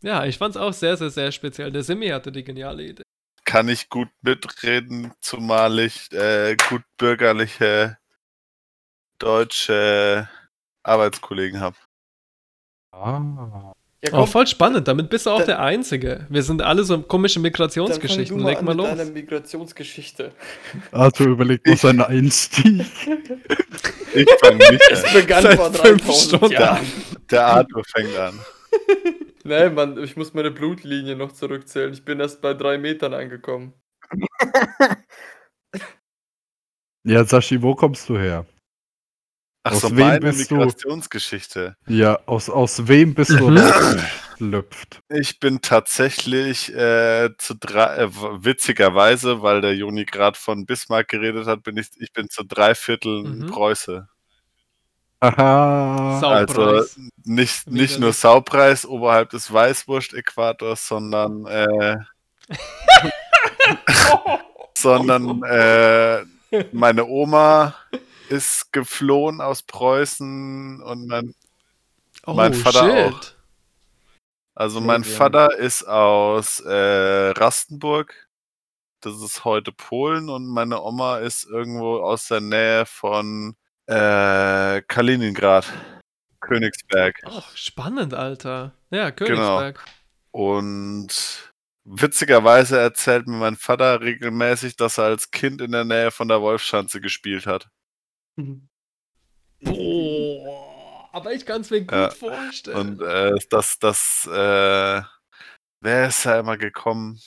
Ja, ich fand's auch sehr, sehr, sehr speziell. Der Simi hatte die geniale Idee. Kann ich gut mitreden, zumal ich äh, gut bürgerliche deutsche Arbeitskollegen habe. Ah. Ja, Oh, voll spannend. Damit bist du auch Dann- der Einzige. Wir sind alle so komische Dann Migrationsgeschichten. fang du Leg mal an mit los. deiner Migrationsgeschichte. Arthur überlegt mal seinen Einstieg. Ich fange nicht Es an. begann Seit vor fünf 3000 Stunden. Jahren. Der Arthur fängt an. [laughs] Nee, Mann, ich muss meine Blutlinie noch zurückzählen. Ich bin erst bei drei Metern angekommen. Ja, Sashi, wo kommst du her? Ach Aus so, wem meine bist du? Migrationsgeschichte. Ja, aus, aus wem bist du Mhm. rausgeschlüpft? Ich bin tatsächlich äh, zu drei, äh, witzigerweise, weil der Joni gerade von Bismarck geredet hat, bin ich, ich bin zu drei Vierteln Mhm. Preuße. Aha. Also Saupreis. nicht, Wie nicht der nur Saupreis oberhalb des Weißwurst-Äquators, sondern äh, [laughs] sondern äh, meine Oma ist geflohen aus Preußen und mein, Oh, mein Vater shit. auch. Also mein Schlesien. Vater ist aus äh, Rastenburg. Das ist heute Polen und meine Oma ist irgendwo aus der Nähe von äh, Kaliningrad, Königsberg. Oh, spannend, Alter. Ja, Genau. Königsberg. Und witzigerweise erzählt mir mein Vater regelmäßig, dass er als Kind in der Nähe von der Wolfschanze gespielt hat. Boah, aber ich kann es mir gut Ja, vorstellen. Und äh, das, das, äh, wer ist da immer gekommen?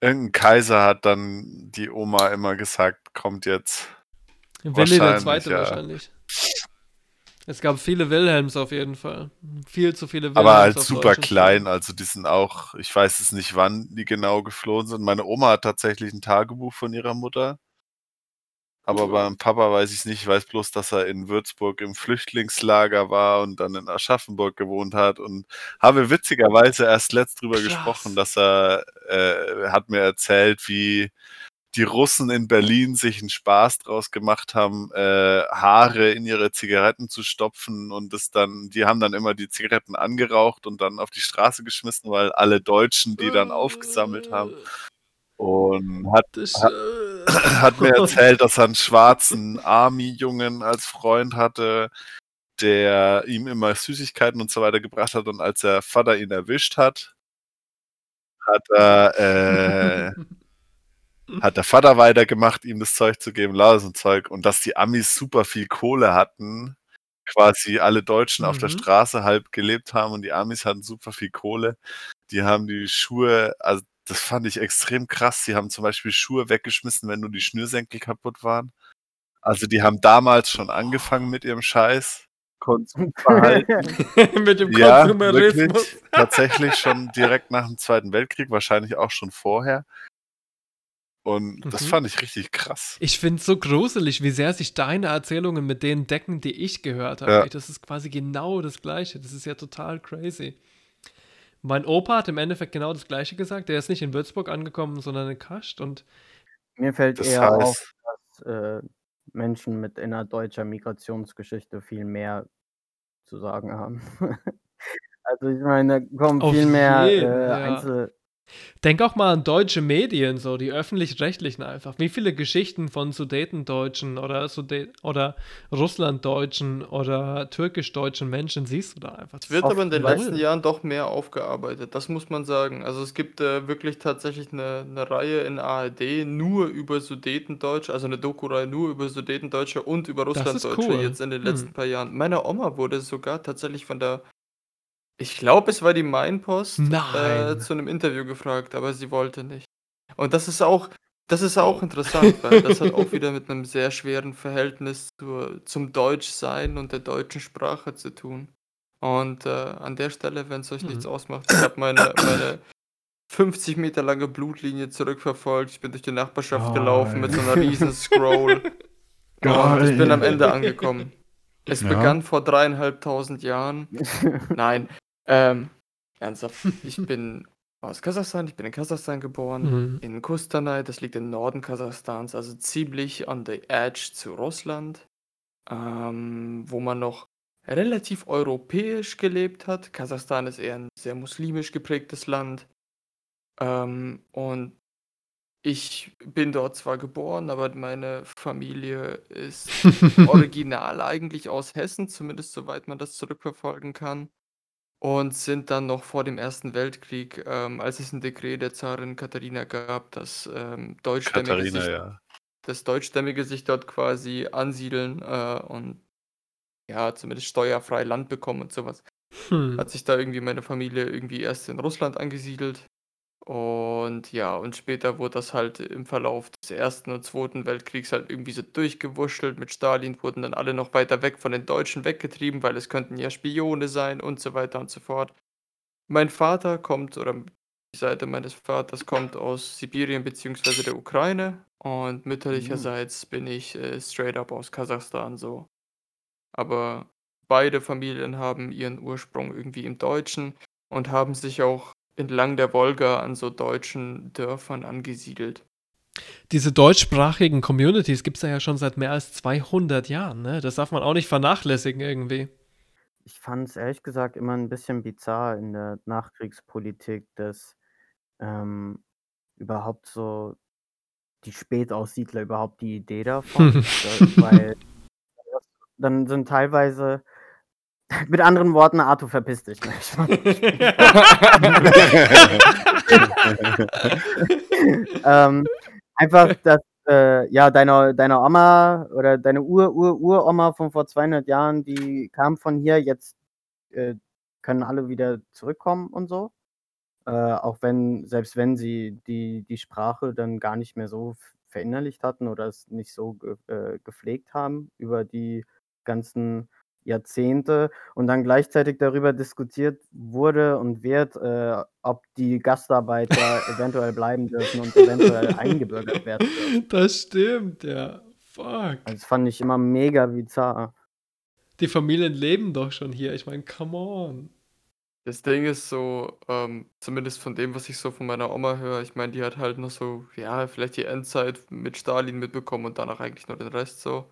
Irgendein Kaiser hat dann die Oma immer gesagt, kommt jetzt. Willi der Zweite ja. wahrscheinlich. Es gab viele Wilhelms auf jeden Fall. Viel zu viele Wilhelms. Aber halt super klein, also die sind auch, ich weiß es nicht, wann die genau geflohen sind. Meine Oma hat tatsächlich ein Tagebuch von ihrer Mutter. Aber beim Papa weiß ich nicht, ich weiß bloß, dass er in Würzburg im Flüchtlingslager war und dann in Aschaffenburg gewohnt hat und habe witzigerweise erst letzt drüber Krass. gesprochen, dass er äh, hat mir erzählt, wie die Russen in Berlin sich einen Spaß draus gemacht haben, äh, Haare in ihre Zigaretten zu stopfen und das dann, die haben dann immer die Zigaretten angeraucht und dann auf die Straße geschmissen, weil alle Deutschen die dann aufgesammelt haben. Und hat, Das, äh, hat [clears throat] mir erzählt, dass er einen schwarzen Army-Jungen als Freund hatte, der ihm immer Süßigkeiten und so weiter gebracht hat. Und als der Vater ihn erwischt hat, hat er, äh, hat der Vater weitergemacht, ihm das Zeug zu geben, lauter Zeug. Und dass die Amis super viel Kohle hatten, quasi alle Deutschen auf der Mhm. Straße halb gelebt haben und die Amis hatten super viel Kohle. Die haben die Schuhe, also das fand ich extrem krass. Die haben zum Beispiel Schuhe weggeschmissen, wenn nur die Schnürsenkel kaputt waren. Also die haben damals schon angefangen mit ihrem Scheiß. Konsumverhalten. [laughs] Mit dem ja, Konsumerismus. wirklich. Tatsächlich schon direkt nach dem Zweiten Weltkrieg, wahrscheinlich auch schon vorher. Und das Mhm. fand ich richtig krass. Ich finde es so gruselig, wie sehr sich deine Erzählungen mit denen decken, die ich gehört habe. Ja. Das ist quasi genau das Gleiche. Das ist ja total crazy. Mein Opa hat im Endeffekt genau das Gleiche gesagt. Der ist nicht in Würzburg angekommen, sondern in Kascht. Und Mir fällt Das eher heißt- auf, dass äh, Menschen mit innerdeutscher Migrationsgeschichte viel mehr zu sagen haben. [laughs] also ich meine, da kommen viel mehr äh, ja. Einzel denk auch mal an deutsche Medien, so die öffentlich-rechtlichen einfach. Wie viele Geschichten von Sudetendeutschen oder, Sude oder Russlanddeutschen oder türkischdeutschen Menschen siehst du da einfach? Es wird aber in den null. letzten Jahren doch mehr aufgearbeitet, das muss man sagen. Also es gibt äh, wirklich tatsächlich eine, eine Reihe in ARD nur über Sudetendeutsch, also eine Doku-Reihe nur über Sudetendeutsche und über Das ist Russlanddeutsche cool. jetzt in den Hm. letzten paar Jahren. Meine Oma wurde sogar tatsächlich von der, ich glaube es war die Mainpost, äh, Nein. zu einem Interview gefragt, aber sie wollte nicht. Und das ist auch das ist auch interessant, weil das hat auch wieder mit einem sehr schweren Verhältnis zur zum Deutschsein und der deutschen Sprache zu tun. Und, äh, an der Stelle, wenn's euch nichts Mhm. ausmacht, ich habe meine meine 50 Meter lange Blutlinie zurückverfolgt. Ich bin durch die Nachbarschaft gelaufen mit so 'ner riesen Scroll. [laughs] Und ich bin am Geil. Ende angekommen. Es Ja. begann vor 3.500 Jahren. [laughs] Nein, ähm, ernsthaft, ich bin aus Kasachstan. Ich bin in Kasachstan geboren, Mhm. in Kustanai, das liegt im Norden Kasachstans, also ziemlich on the edge zu Russland, ähm, wo man noch relativ europäisch gelebt hat. Kasachstan ist eher 'n sehr muslimisch geprägtes Land. Ähm, und ich bin dort zwar geboren, aber meine Familie ist [laughs] original eigentlich aus Hessen, zumindest soweit man das zurückverfolgen kann. Und sind dann noch vor dem Ersten Weltkrieg, ähm, als es 'n Dekret der Zarin Katharina gab, dass, ähm, Deutschstämmige Katharina, sich ja. dass Deutschstämmige sich dort quasi ansiedeln, äh, und ja, zumindest steuerfrei Land bekommen und so was. Hm. Hat sich da irgendwie meine Familie irgendwie erst in Russland angesiedelt. Und ja, und später wurde das halt im Verlauf des Ersten und Zweiten Weltkriegs halt irgendwie so durchgewurschtelt. Mit Stalin wurden dann alle noch weiter weg von den Deutschen weggetrieben, weil es könnten ja Spione sein und so weiter und so fort. Mein Vater kommt oder die Seite meines Vaters kommt aus Sibirien beziehungsweise der Ukraine und mütterlicherseits bin ich, äh, straight up aus Kasachstan so. Aber beide Familien haben ihren Ursprung irgendwie im Deutschen und haben sich auch entlang der Wolga an so deutschen Dörfern angesiedelt. Diese deutschsprachigen Communities gibt's da ja schon seit mehr als 200 Jahren, ne? Das darf man auch nicht vernachlässigen irgendwie. Ich fand's ehrlich gesagt immer 'n bisschen bizarr in der Nachkriegspolitik, dass, ähm, überhaupt so die Spätaussiedler überhaupt die Idee davon da [laughs] weil dann sind teilweise [laughs] mit anderen Worten: „Arthur, verpiss dich“? [laughs] Ähm, einfach, dass, äh, ja, deine deine Oma oder deine Ur-Ur-Uroma von vor 200 Jahren, die kam von hier, jetzt, äh, können alle wieder zurückkommen und so. Äh, auch wenn selbst wenn sie die die Sprache dann gar nicht mehr so verinnerlicht hatten oder es nicht so ge äh, gepflegt haben über die ganzen Jahrzehnte und dann gleichzeitig darüber diskutiert wurde und wird, äh, ob die Gastarbeiter [laughs] eventuell bleiben dürfen und eventuell eingebürgert werden dürfen. Das stimmt, ja. Fuck. Das fand ich immer mega bizarr. Die Familien leben doch schon hier. Ich meine, come on. Das Ding ist so, ähm, zumindest von dem, was ich so von meiner Oma höre, ich meine, die hat halt noch so, ja, vielleicht die Endzeit mit Stalin mitbekommen und danach eigentlich nur den Rest so.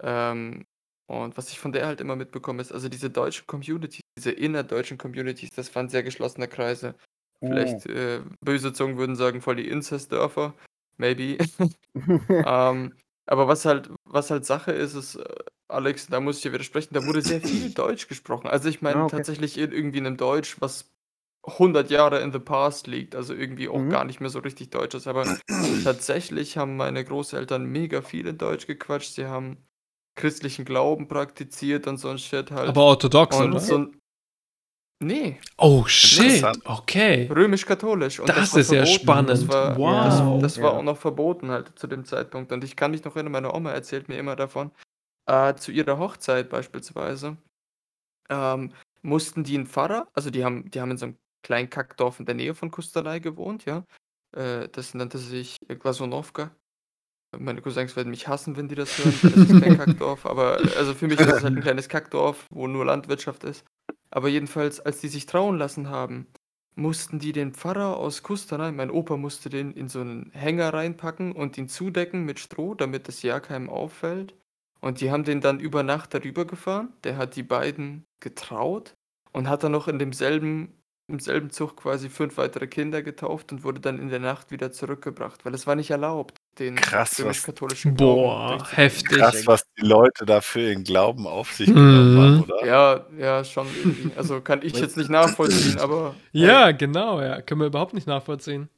Ähm, und was ich von der halt immer mitbekomme, ist, also diese deutschen Communities, diese innerdeutschen Communities, das waren sehr geschlossene Kreise. Vielleicht, Oh. äh, böse Zungen würden sagen, voll die Inzestdörfer, maybe. [laughs] Ähm, aber was halt was halt Sache ist, ist, äh, Alex, da muss ich dir widersprechen, da wurde sehr viel [clears throat] Deutsch gesprochen. Also, ich meine Ah, okay. tatsächlich in irgendwie 'nem Deutsch, was 100 Jahre in the past liegt, also irgendwie auch Mhm. gar nicht mehr so richtig Deutsch ist. Aber tatsächlich haben meine Großeltern mega viel in Deutsch gequatscht. Sie haben christlichen Glauben praktiziert und so 'n Shit halt. Aber orthodox, und oder? so 'n ne. Oh, shit. Okay. Römisch-katholisch Das war ist ja verboten. Das spannend. war Wow. das das war Ja. auch noch verboten halt zu dem Zeitpunkt. Und ich kann mich noch erinnern, meine Oma erzählt mir immer davon, äh, zu ihrer Hochzeit beispielsweise, ähm, mussten die 'n Pfarrer also die haben die haben in so 'nem kleinen Kackdorf in der Nähe von Kustanai gewohnt, ja. Äh, das nannte sich Glasunovka. Meine Cousins werden mich hassen, wenn die das hören, weil das ist kein [laughs] Kackdorf, aber also für mich ist es halt 'n [laughs] kleines Kackdorf, wo nur Landwirtschaft ist. Aber jedenfalls, als die sich trauen lassen haben, mussten die den Pfarrer aus Kustanai mein Opa musste den in so 'nen Hänger reinpacken und ihn zudecken mit Stroh, damit das ja keinem auffällt. Und die haben den dann über Nacht darüber gefahren. Der hat die beiden getraut und hat dann noch in demselben im selben Zug quasi 5 weitere Kinder getauft und wurde dann in der Nacht wieder zurückgebracht, weil es war nicht erlaubt, den Krass, was römisch-katholischen Boah, Glauben heftig. Krass, was die Leute da für ihren Glauben auf sich genommen haben, Mhm. oder? Ja, ja, schon irgendwie. Also, kann ich jetzt nicht nachvollziehen, aber [laughs] Ja, genau, ja. Können wir überhaupt nicht nachvollziehen.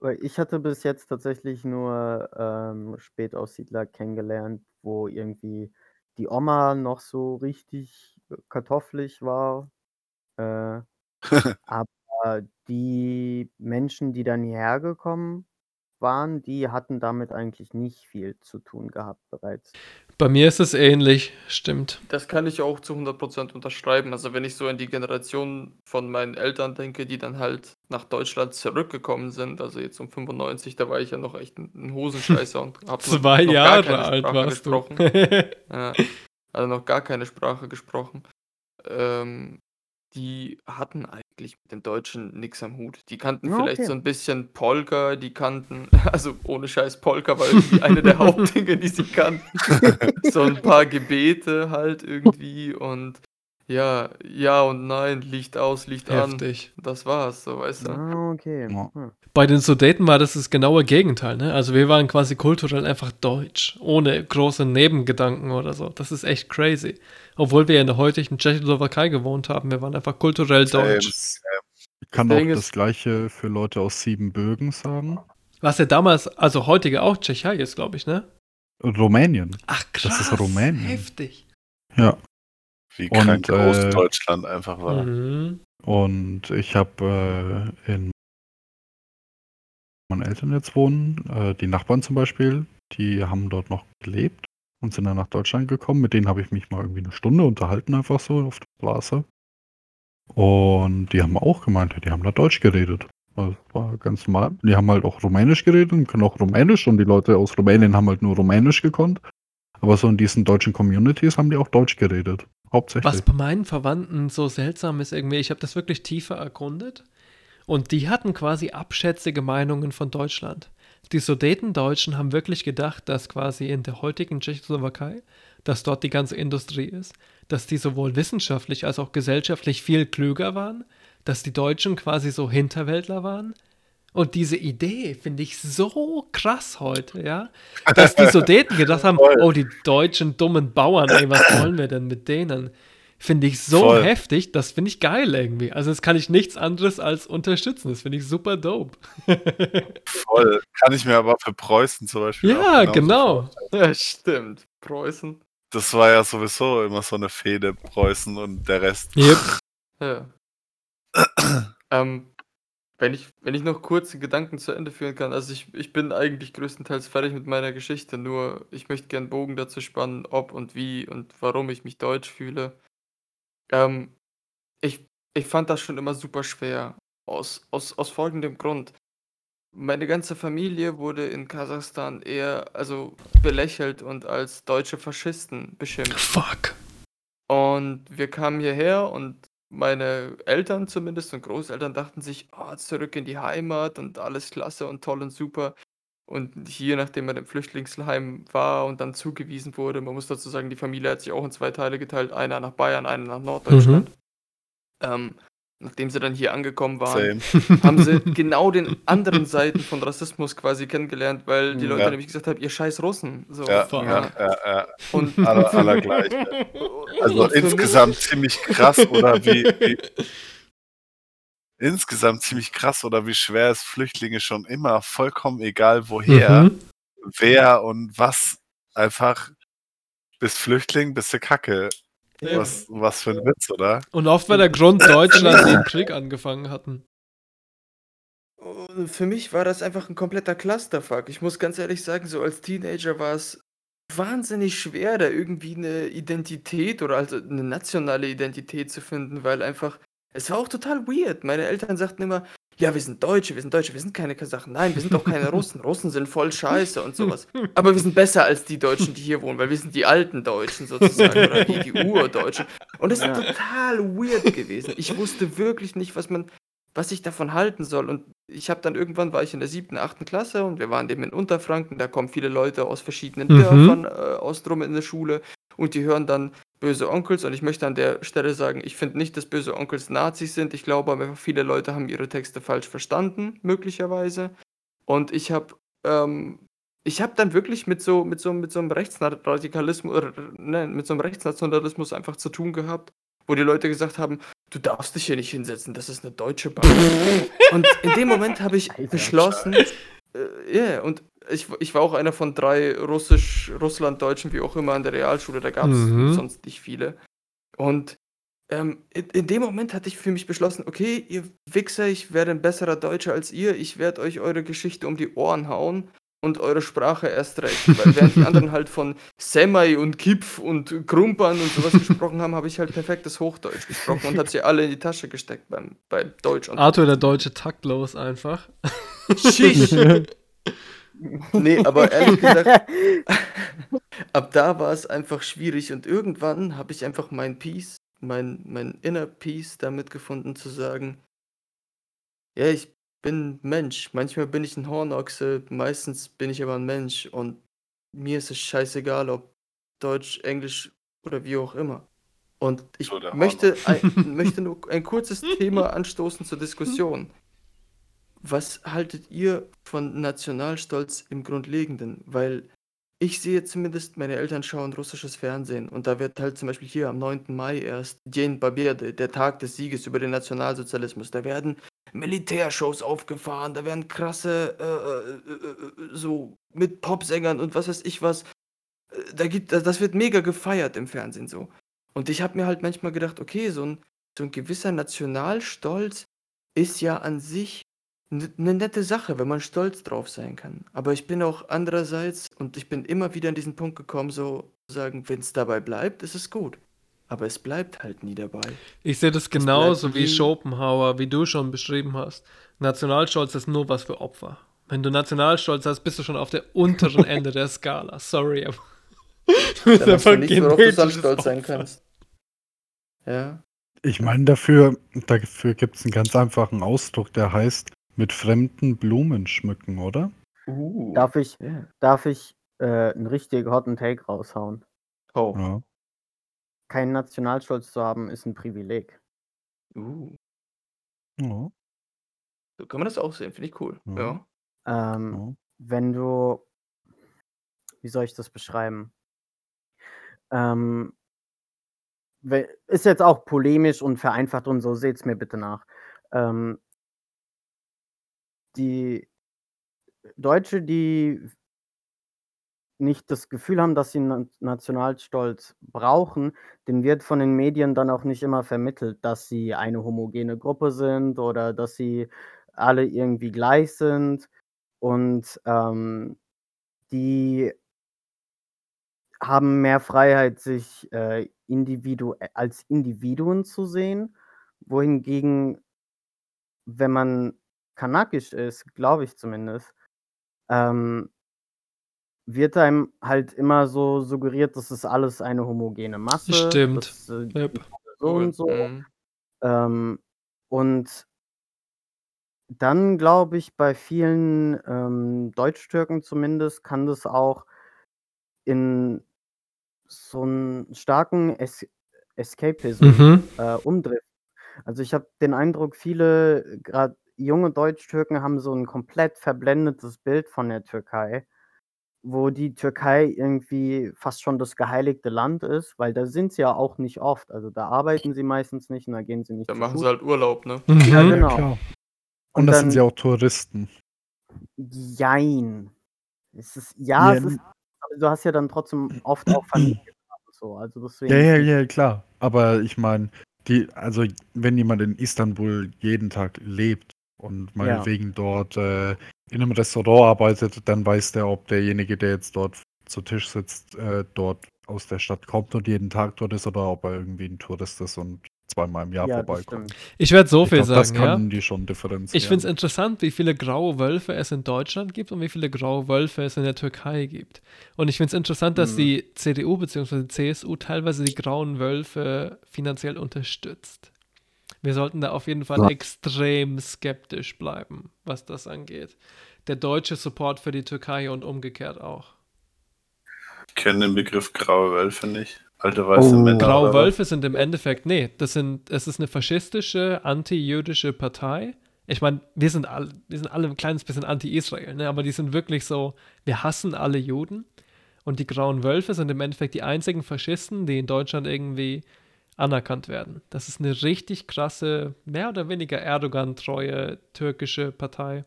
Weil ich hatte bis jetzt tatsächlich nur, ähm, Spätaussiedler kennengelernt, wo irgendwie die Oma noch so richtig kartoffelig war. Äh, [laughs] aber die Menschen, die dann hierher gekommen waren, die hatten damit eigentlich nicht viel zu tun gehabt bereits. Bei mir ist es ähnlich, stimmt. Das kann ich auch zu 100% unterschreiben. Also wenn ich so an die Generation von meinen Eltern denke, die dann halt nach Deutschland zurückgekommen sind, also jetzt um 95, da war ich ja noch echt ein Hosenscheißer und habe Zwei Jahre alt warst du. gesprochen. [laughs] Ja, also noch gar keine Sprache gesprochen. Ähm, die hatten eigentlich mit dem Deutschen nix am Hut. Die kannten Ja, vielleicht okay. so ein bisschen Polka, die kannten [laughs] also ohne Scheiß Polka war irgendwie eine der [laughs] Hauptdinge, die sie kannten. So ein [laughs] paar Gebete halt irgendwie und ja, ja und nein, Licht aus, Licht Heftig. an. Das war's, so, weißt du? Ah, okay. Ja. Hm. Bei den Sudeten war das das genaue Gegenteil, ne? Also wir waren quasi kulturell einfach deutsch, ohne große Nebengedanken oder so. Das ist echt crazy. Obwohl wir in der heutigen Tschechoslowakei gewohnt haben, wir waren einfach kulturell deutsch. Ich kann Das auch das gleiche für Leute aus Siebenbürgen sagen. Was ja damals, also heutige auch Tschechei ist, glaube ich, ne? Rumänien. Ach Das krass, ist Rumänien. heftig. Ja. Wie Und, krank groß äh, Deutschland einfach war. Mhm. Und ich habe äh, in meinen Eltern jetzt wohnen, äh, die Nachbarn zum Beispiel, die haben dort noch gelebt und sind dann nach Deutschland gekommen. Mit denen habe ich mich mal irgendwie eine Stunde unterhalten, einfach so auf der Straße. Und die haben auch gemeint, die haben da Deutsch geredet. Also, Das war ganz normal. Die haben halt auch Rumänisch geredet und können auch Rumänisch und die Leute aus Rumänien haben halt nur Rumänisch gekonnt. Aber so in diesen deutschen Communities haben die auch Deutsch geredet. Hauptsächlich. Was bei meinen Verwandten so seltsam ist irgendwie, ich habe das wirklich tiefer erkundet und die hatten quasi abschätzige Meinungen von Deutschland. Die Sudetendeutschen haben wirklich gedacht, dass quasi in der heutigen Tschechoslowakei, dass dort die ganze Industrie ist, dass die sowohl wissenschaftlich als auch gesellschaftlich viel klüger waren, dass die Deutschen quasi so Hinterwäldler waren. Und diese Idee finde ich so krass heute, ja, dass die [laughs] Sudeten gedacht haben, oh, die deutschen dummen Bauern, ey, was wollen wir denn mit denen? Finde ich so Voll. heftig, das finde ich geil irgendwie. Also das kann ich nichts anderes als unterstützen. Das finde ich super dope. [laughs] Voll. Kann ich mir aber für Preußen zum Beispiel. ja, genau. Ja, [laughs] stimmt. Preußen. Das war ja sowieso immer so eine Fehde, Preußen und der Rest. Yep. Ja. [clears throat] ähm, wenn ich, wenn ich noch kurze Gedanken zu Ende führen kann, also ich, ich bin eigentlich größtenteils fertig mit meiner Geschichte, nur ich möchte gern Bogen dazu spannen, ob und wie und warum ich mich deutsch fühle. Ähm, ich, ich fand das schon immer super schwer. Aus, aus, aus folgendem Grund. Meine ganze Familie wurde in Kasachstan eher, also belächelt und als deutsche Faschisten beschimpft. Fuck. Und wir kamen hierher und meine Eltern zumindest und Großeltern dachten sich, oh, zurück in die Heimat und alles klasse und toll und super. Und hier, nachdem man im Flüchtlingsheim war und dann zugewiesen wurde, man muss dazu sagen, die Familie hat sich auch in zwei Teile geteilt, einer nach Bayern, einer nach Norddeutschland. Ähm, nachdem sie dann hier angekommen waren, [laughs] haben sie [laughs] genau den anderen Seiten von Rassismus quasi kennengelernt, weil die Leute Ja. nämlich gesagt haben, ihr scheiß Russen. So, Ja, ja, ja, ja. Und Aller, allergleich. [laughs] Also Und für mich- insgesamt ziemlich krass, oder wie, wie. Insgesamt ziemlich krass, oder wie schwer es Flüchtlinge schon immer, vollkommen egal woher, Mhm. wer und was, einfach bist Flüchtling, bist du Kacke. Ja. Was, was für ein Witz, oder? Und oft war der Grund [laughs] Deutschland, den Krieg angefangen hatten. Für mich war das einfach ein kompletter Clusterfuck. Ich muss ganz ehrlich sagen, so als Teenager war es wahnsinnig schwer, da irgendwie eine Identität oder also eine nationale Identität zu finden, weil einfach, es war auch total weird. Meine Eltern sagten immer, ja, wir sind Deutsche, wir sind Deutsche, wir sind keine Kasachen. Nein, wir sind doch keine Russen. [laughs] Russen sind voll scheiße und sowas. Aber wir sind besser als die Deutschen, die hier wohnen, weil wir sind die alten Deutschen sozusagen oder die, die Urdeutschen. Und das ist Ja. total weird gewesen. Ich wusste wirklich nicht, was man, was ich davon halten soll. Und ich habe dann irgendwann war ich in der siebten, achten Klasse und wir waren eben in Unterfranken. Da kommen viele Leute aus verschiedenen Mhm. Dörfern äh, aus drum in der Schule und die hören dann böse Onkels. Und ich möchte an der Stelle sagen, ich finde nicht, dass böse Onkels Nazis sind. Ich glaube aber, viele Leute haben ihre Texte falsch verstanden, möglicherweise. Und ich habe ähm, ich habe dann wirklich mit so, mit so, mit so einem Rechtsradikalismus, oder, ne, mit so einem Rechtsnationalismus einfach zu tun gehabt, wo die Leute gesagt haben, du darfst dich hier nicht hinsetzen, das ist eine deutsche Bank. [laughs] und in dem Moment habe ich beschlossen, äh, ja, und ich, ich war auch einer von drei Russisch, Russlanddeutschen, wie auch immer, an der Realschule, da gab es Mhm. sonst nicht viele. Und Ähm, in, in dem Moment hatte ich für mich beschlossen, okay, ihr Wichser, ich werde ein besserer Deutscher als ihr, ich werde euch eure Geschichte um die Ohren hauen und eure Sprache erst recht. Weil [laughs] während die anderen halt von Semai und Kipf und Krumpern und sowas gesprochen haben, habe ich halt perfektes Hochdeutsch gesprochen und habe sie alle in die Tasche gesteckt beim, bei Deutsch. Und Arthur, der Deutsche, taktlos einfach. Schisch. [laughs] Nee, aber ehrlich gesagt, [laughs] ab da war es einfach schwierig und irgendwann habe ich einfach mein Peace, mein, mein Inner Peace damit gefunden zu sagen, ja, ich bin Mensch. Manchmal bin ich ein Hornochse, meistens bin ich aber ein Mensch und mir ist es scheißegal, ob Deutsch, Englisch oder wie auch immer. Und ich möchte, ein, möchte nur ein kurzes Thema anstoßen zur Diskussion. [laughs] Was haltet ihr von Nationalstolz im Grundlegenden? Weil ich sehe zumindest, meine Eltern schauen russisches Fernsehen und da wird halt zum Beispiel hier am 9. Mai erst День Победы, der Tag des Sieges über den Nationalsozialismus. Da werden Militärshows aufgefahren, da werden krasse, äh, äh, äh, so mit Popsängern und was weiß ich was. Äh, Da gibt, das wird mega gefeiert im Fernsehen so. Und ich habe mir halt manchmal gedacht, okay, so ein, so ein gewisser Nationalstolz ist ja an sich eine nette Sache, wenn man stolz drauf sein kann. Aber ich bin auch andererseits, und ich bin immer wieder an diesen Punkt gekommen, so zu sagen, wenn es dabei bleibt, ist es gut. Aber es bleibt halt nie dabei. Ich sehe das Es bleibt genauso wie nie- Schopenhauer, wie du schon beschrieben hast. Nationalstolz ist nur was für Opfer. Wenn du Nationalstolz hast, bist du schon auf der unteren Ende der Skala. Sorry, aber. Du [laughs] bist Dann hast du einfach nichts, worauf du sonst genetisches stolz sein Opfer. kannst. Ja. Ich meine, dafür, dafür gibt es einen ganz einfachen Ausdruck, der heißt mit fremden Blumen schmücken, oder? Uh. Darf ich, Ja. darf ich äh, einen richtig hotten Take raushauen? Oh. Ja. Keinen Nationalstolz zu haben, ist ein Privileg. Uh. Ja. So kann man das auch sehen, finde ich cool. Mhm. Ja. Ähm, Wenn du, wie soll ich das beschreiben? Ähm, ist jetzt auch polemisch und vereinfacht und so, seht's mir bitte nach. Ähm, die Deutsche, die nicht das Gefühl haben, dass sie Na Nationalstolz brauchen, denen wird von den Medien dann auch nicht immer vermittelt, dass sie eine homogene Gruppe sind oder dass sie alle irgendwie gleich sind. Und, ähm, die haben mehr Freiheit, sich, äh, individue als Individuen zu sehen, wohingegen, wenn man kanakisch ist, glaube ich zumindest, ähm wird einem halt immer so suggeriert, das ist alles eine homogene Masse. Stimmt. Das, äh, Yep. so und so. Mhm. Ähm, und dann glaube ich, bei vielen, ähm, Deutschtürken zumindest kann das auch in so 'n starken Es Escapism, Mhm. äh, umdriften. Also, ich habe den Eindruck, viele, grad junge Deutschtürken haben so 'n komplett verblendetes Bild von der Türkei, wo die Türkei irgendwie fast schon das geheiligte Land ist, weil da sind sie ja auch nicht oft. Also, da arbeiten sie meistens nicht und da gehen sie nicht Da machen sie Schule. halt Urlaub, ne? Mhm. Ja, Ja, genau. klar. Und, Und das sind ja auch Touristen. Jein. Es ist ja, Ja, es ist du hast ja dann trotzdem oft auch [clears throat] Familie so, also deswegen Ja, ja, ja, klar. Aber ich meine, die, also wenn jemand in Istanbul jeden Tag lebt und Ja. meinetwegen dort äh, in einem Restaurant arbeitet, dann weiß der, ob derjenige, der jetzt dort zu Tisch sitzt, äh, dort aus der Stadt kommt und jeden Tag dort ist oder ob er irgendwie ein Tourist ist und zweimal im Jahr Ja, vorbeikommt. Ich werde so Ich viel glaube, das sagen, ja. die schon differenzieren. Ich finde es interessant, wie viele graue Wölfe es in Deutschland gibt und wie viele graue Wölfe es in der Türkei gibt. Und ich finde es interessant, dass Mhm. die CDU bzw. CSU teilweise die grauen Wölfe finanziell unterstützt. Wir sollten da auf jeden Fall Ja. extrem skeptisch bleiben, was das angeht. Der deutsche Support für die Türkei und umgekehrt auch. Ich kenne den Begriff graue Wölfe nicht. Alte weiße Oh. Männer. Graue? Wölfe sind im Endeffekt, nee, das sind, es ist eine faschistische, anti-jüdische Partei. Ich meine, wir sind alle, wir sind alle ein kleines bisschen anti-Israel, ne? aber die sind wirklich so, wir hassen alle Juden. Und die Grauen Wölfe sind im Endeffekt die einzigen Faschisten, die in Deutschland irgendwie anerkannt werden. Das ist eine richtig krasse, mehr oder weniger Erdogan-treue türkische Partei.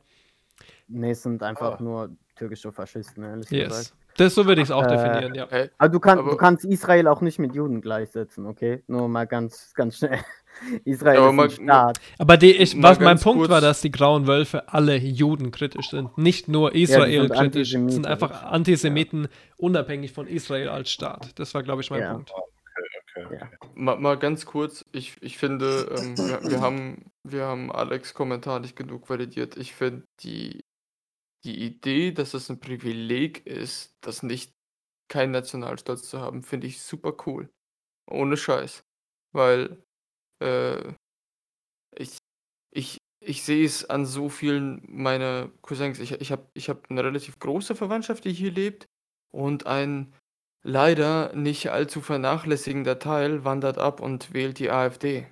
Ne, es sind einfach Ah. nur türkische Faschisten, ehrlich Yes. gesagt. Das, so würde ich es auch Äh, definieren, ja. Aber du, kann, du aber- kannst Israel auch nicht mit Juden gleichsetzen, okay? Nur mal ganz, ganz schnell. [laughs] Israel Aber ist mal- ein Staat. Aber die, ich, was mein Punkt kurz- war, dass die grauen Wölfe alle Juden kritisch sind, nicht nur Israel kritisch. Antisemiten. sind einfach Antisemiten unabhängig von Israel als Staat. Das war, glaube ich, mein Ja. Punkt. Okay. Mal, mal ganz kurz, ich, ich finde, ähm, wir, wir, haben, wir haben Alex Kommentar nicht genug validiert. Ich finde die, die Idee, dass es ein Privileg ist, das nicht keinen Nationalstolz zu haben, finde ich super cool. Ohne Scheiß. Weil äh, ich, ich, ich sehe es an so vielen meiner Cousins. Ich, ich habe ich hab eine relativ große Verwandtschaft, die hier lebt und ein leider nicht allzu vernachlässigender Teil wandert ab und wählt die AfD.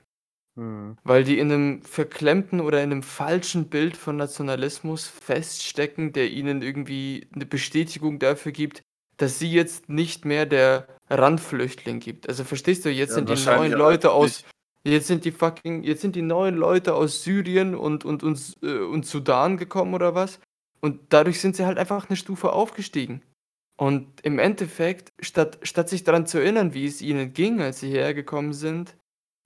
Hm. Weil die in einem verklemmten oder in einem falschen Bild von Nationalismus feststecken, der ihnen irgendwie eine Bestätigung dafür gibt, dass sie jetzt nicht mehr der Randflüchtling gibt. Also verstehst du, jetzt Ja, sind die neuen Leute aus, jetzt sind die fucking, jetzt sind die neuen Leute aus Syrien und, und, und, äh, und Sudan gekommen oder was. Und dadurch sind sie halt einfach eine Stufe aufgestiegen. Und im Endeffekt, statt, statt sich daran zu erinnern, wie es ihnen ging, als sie hierher gekommen sind,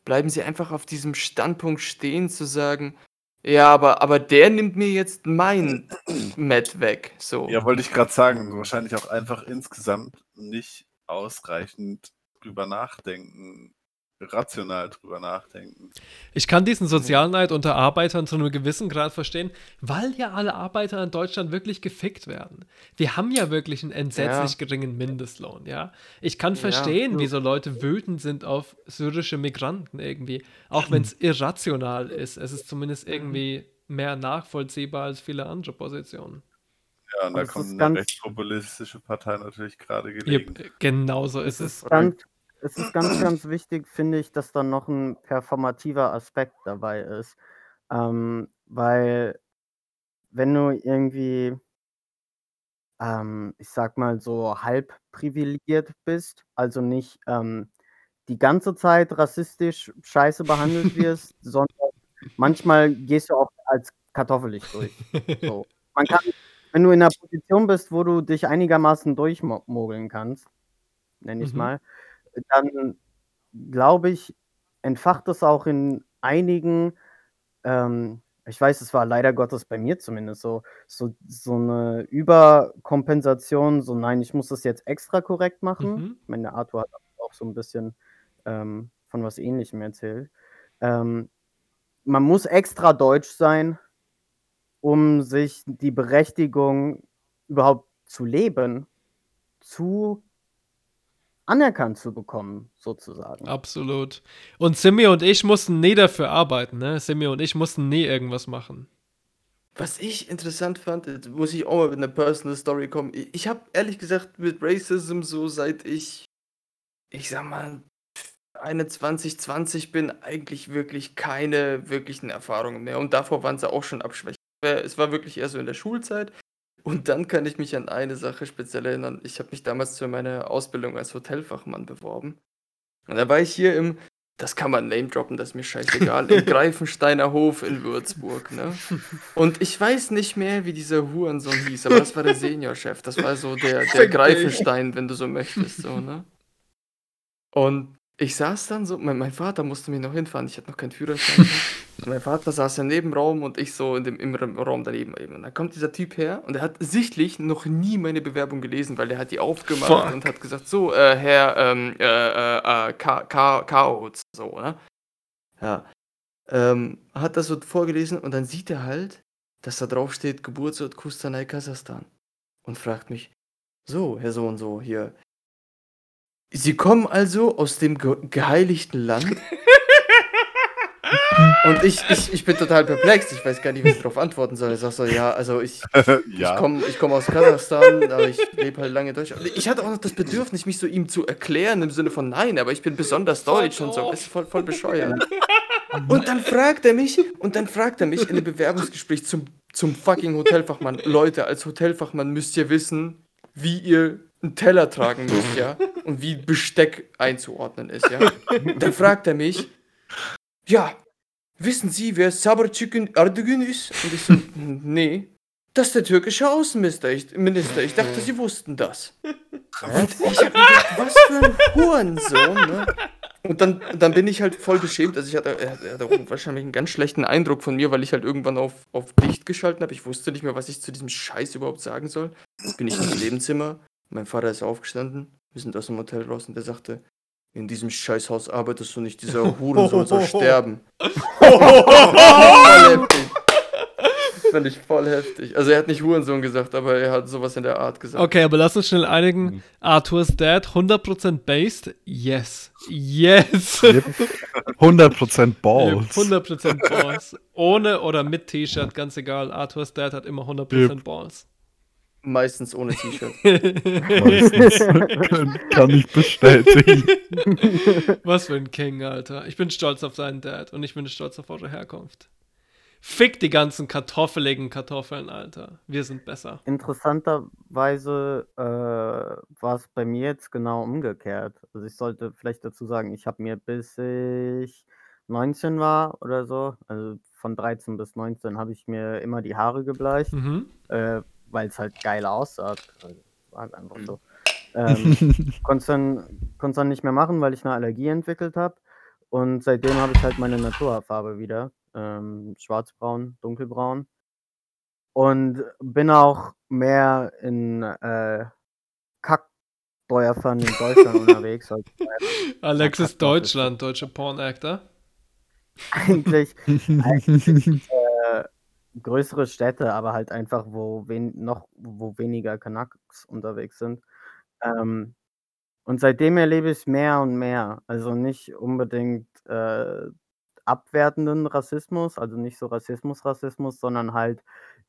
bleiben sie einfach auf diesem Standpunkt stehen, zu sagen, ja, aber, aber der nimmt mir jetzt mein [clears throat] Met weg. So. Ja, wollte ich gerade sagen, wahrscheinlich auch einfach insgesamt nicht ausreichend drüber nachdenken, rational drüber nachdenken. Ich kann diesen Sozialneid unter Arbeitern zu einem gewissen Grad verstehen, weil ja alle Arbeiter in Deutschland wirklich gefickt werden. Wir haben ja wirklich einen entsetzlich Ja. geringen Mindestlohn, ja. Ich kann Ja. verstehen, wieso Leute wütend sind auf syrische Migranten irgendwie, auch wenn es [clears throat] irrational ist. Es ist zumindest irgendwie mehr nachvollziehbar als viele andere Positionen. Ja, und da Das kommt eine rechtspopulistische Partei natürlich gerade gelegen. Yep, genau so ist es. Ganz, es ist ganz, ganz wichtig, finde ich, dass da noch ein performativer Aspekt dabei ist. Ähm, weil wenn du irgendwie, ähm, ich sag mal so, halb privilegiert bist, also nicht ähm, die ganze Zeit rassistisch scheiße behandelt wirst, [laughs] sondern manchmal gehst du auch als kartoffelig durch. So. Man kann, wenn du in einer Position bist, wo du dich einigermaßen durchmogeln kannst, nenne ich Mhm. mal, dann glaube ich, entfacht es auch in einigen, ähm, ich weiß, es war leider Gottes bei mir zumindest so, so, so eine Überkompensation, so nein, ich muss das jetzt extra korrekt machen. Mhm. Ich meine, der Arthur hat auch so ein bisschen ähm, von was Ähnlichem erzählt. Ähm, man muss extra deutsch sein, um sich die Berechtigung überhaupt zu leben, zu anerkannt zu bekommen, sozusagen. Absolut. Und Simi und ich mussten nie dafür arbeiten, ne? Simi und ich mussten nie irgendwas machen. Was ich interessant fand, muss ich auch mal mit einer Personal Story kommen. Ich, ich habe ehrlich gesagt mit Racism so seit ich, ich sag mal, 21, 20 bin, eigentlich wirklich keine wirklichen Erfahrungen mehr. Und davor waren sie auch schon abschwächend. Es war wirklich eher so in der Schulzeit. Und dann kann ich mich an eine Sache speziell erinnern. Ich habe mich damals für meine Ausbildung als Hotelfachmann beworben. Und da war ich hier im, das kann man name droppen, das ist mir scheißegal, im [laughs] Greifensteiner Hof in Würzburg, ne? Und ich weiß nicht mehr, wie dieser Hurensohn hieß, aber das war der Seniorchef. Das war so der, der. Greifenstein, wenn du so möchtest, so, ne? Und ich saß dann so, mein, mein Vater musste mich noch hinfahren, ich hatte noch keinen Führerschein. Mein Vater saß im Nebenraum und ich so in dem, im Ra- Raum daneben eben. Und dann kommt dieser Typ her und er hat sichtlich noch nie meine Bewerbung gelesen, weil der hat die aufgemacht Fuck. und hat gesagt, so, äh, Herr, ähm, äh, äh, Ka- Ka- Kautz, so, ne? Ja. Ähm, hat das so vorgelesen und dann sieht er halt, dass da drauf steht Geburtsort Kustanai, Kasachstan. Und fragt mich, so, Herr so und so, hier. Sie kommen also aus dem ge geheiligten Land? [laughs] und ich, ich, ich bin total perplex, ich weiß gar nicht, wie ich darauf antworten soll. Ich sag so, ja, also ich, [laughs] Ja. ich komme ich komm aus Kasachstan, aber ich lebe halt lange in Deutschland. Ich hatte auch noch das Bedürfnis, mich so ihm zu erklären, im Sinne von nein, aber ich bin besonders deutsch und so. Das ist voll, voll bescheuert. [laughs] Und dann fragt er mich, und dann fragt er mich in einem Bewerbungsgespräch zum, zum fucking Hotelfachmann. Leute, als Hotelfachmann müsst ihr wissen, wie ihr einen Teller tragen müsst, ja? Und wie Besteck einzuordnen ist, ja? Dann fragt er mich, ja, wissen Sie, wer Sabr Chicken Erdogün ist? Und ich so, [laughs] nee. das ist der türkische Außenminister. Ich, Minister. ich dachte, sie wussten das. Und ich hab gedacht, was für ein Hurensohn, ne? Und dann, dann bin ich halt voll beschämt. Also ich hatte, er er hatte auch wahrscheinlich einen ganz schlechten Eindruck von mir, weil ich halt irgendwann auf, auf dicht geschalten habe. Ich wusste nicht mehr, was ich zu diesem Scheiß überhaupt sagen soll. Bin ich ins Nebenzimmer. Mein Vater ist aufgestanden. Wir sind aus dem Hotel raus und der sagte, in diesem Scheißhaus arbeitest du nicht, dieser Hurensohn soll [laughs] sterben. voll [laughs] heftig. Das fand ich voll heftig. Also er hat nicht Hurensohn gesagt, aber er hat sowas in der Art gesagt. Okay, aber lass uns schnell einigen. Arthur's Dad, 100% based? Yes. Yes. 100% Balls. 100% Balls. Ohne oder mit T-Shirt, ganz egal. Arthur's Dad hat immer 100% Yep. Balls. Meistens ohne T-Shirt. [laughs] Meistens. kann, kann ich bestätigen. [laughs] Was für ein King, Alter. Ich bin stolz auf seinen Dad und ich bin stolz auf eure Herkunft. Fick die ganzen kartoffeligen Kartoffeln, Alter. Wir sind besser. Interessanterweise äh, war es bei mir jetzt genau umgekehrt. Also ich sollte vielleicht dazu sagen, ich habe mir bis ich 19 war oder so, also von 13 bis 19 habe ich mir immer die Haare gebleicht, Mhm. äh, weil es halt geil aussah. Also, war halt einfach so. Ähm, [laughs] konnte es dann, konnt's dann nicht mehr machen, weil ich eine Allergie entwickelt habe. Und seitdem habe ich halt meine Naturhaarfarbe wieder. Ähm, schwarzbraun, dunkelbraun. Und bin auch mehr in äh, Kackdeuerfern in Deutschland [laughs] unterwegs. als Alex ist Deutschland, deutsche Porn-Actor. eigentlich, [laughs] eigentlich äh, größere Städte, aber halt einfach, wo wen noch wo weniger Kanaks unterwegs sind. Ähm, und seitdem erlebe ich mehr und mehr. Also nicht unbedingt äh, abwertenden Rassismus, also nicht so Rassismus, Rassismus, sondern halt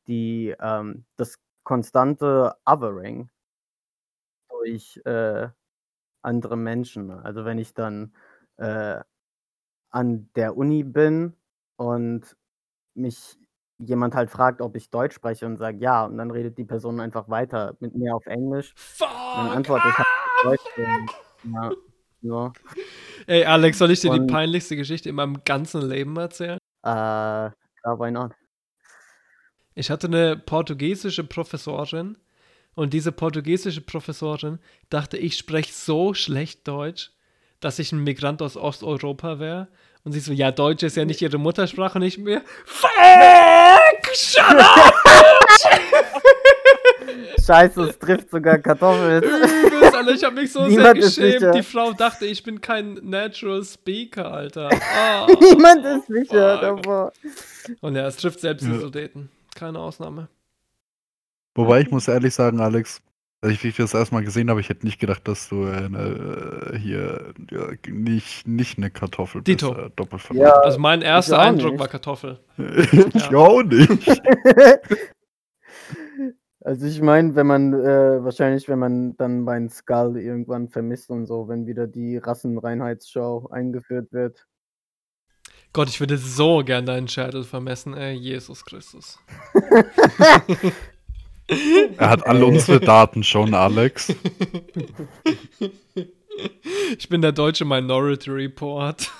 die ähm, das konstante Othering durch äh, andere Menschen. Also wenn ich dann äh, an der Uni bin und mich jemand halt fragt, ob ich Deutsch spreche und sage ja, und dann redet die Person einfach weiter mit mir auf Englisch. Dann antworte ich halt auf Deutsch. Und, ja, so. Ey, Alex, soll ich dir die Und- peinlichste Geschichte in meinem ganzen Leben erzählen? Äh, ja, why not? Ich hatte eine portugiesische Professorin und diese portugiesische Professorin dachte, ich spreche so schlecht Deutsch, dass ich ein Migrant aus Osteuropa wäre. Und sie so, ja, Deutsch ist ja nicht ihre Muttersprache, ich mir, [laughs] fuck, shut up! Scheiße, es trifft sogar Kartoffeln. [laughs] Übelst, Alter, ich habe mich so Niemand sehr ist geschämt. sicher. Die Frau dachte, ich bin kein Natural Speaker, Alter. Ah, [laughs] Niemand ist sicher davor. Und ja, es trifft selbst die Ja. Sudeten. Keine Ausnahme. Wobei ich muss ehrlich sagen, Alex, als ich dich das erstmal gesehen habe, ich hätte nicht gedacht, dass du äh, hier ja, nicht, nicht eine Kartoffel Dito. bist. Äh, doppelt Ja, Also mein erster Eindruck nicht. war Kartoffel. [laughs] ich auch nicht. [laughs] Also ich meine, wenn man äh, wahrscheinlich, wenn man dann meinen Skull irgendwann vermisst und so, wenn wieder die Rassenreinheitsschau eingeführt wird. Gott, ich würde so gern deinen Schädel vermessen, ey, Jesus Christus. [laughs] Er hat alle unsere Daten schon, Alex. Ich bin der deutsche Minority Report.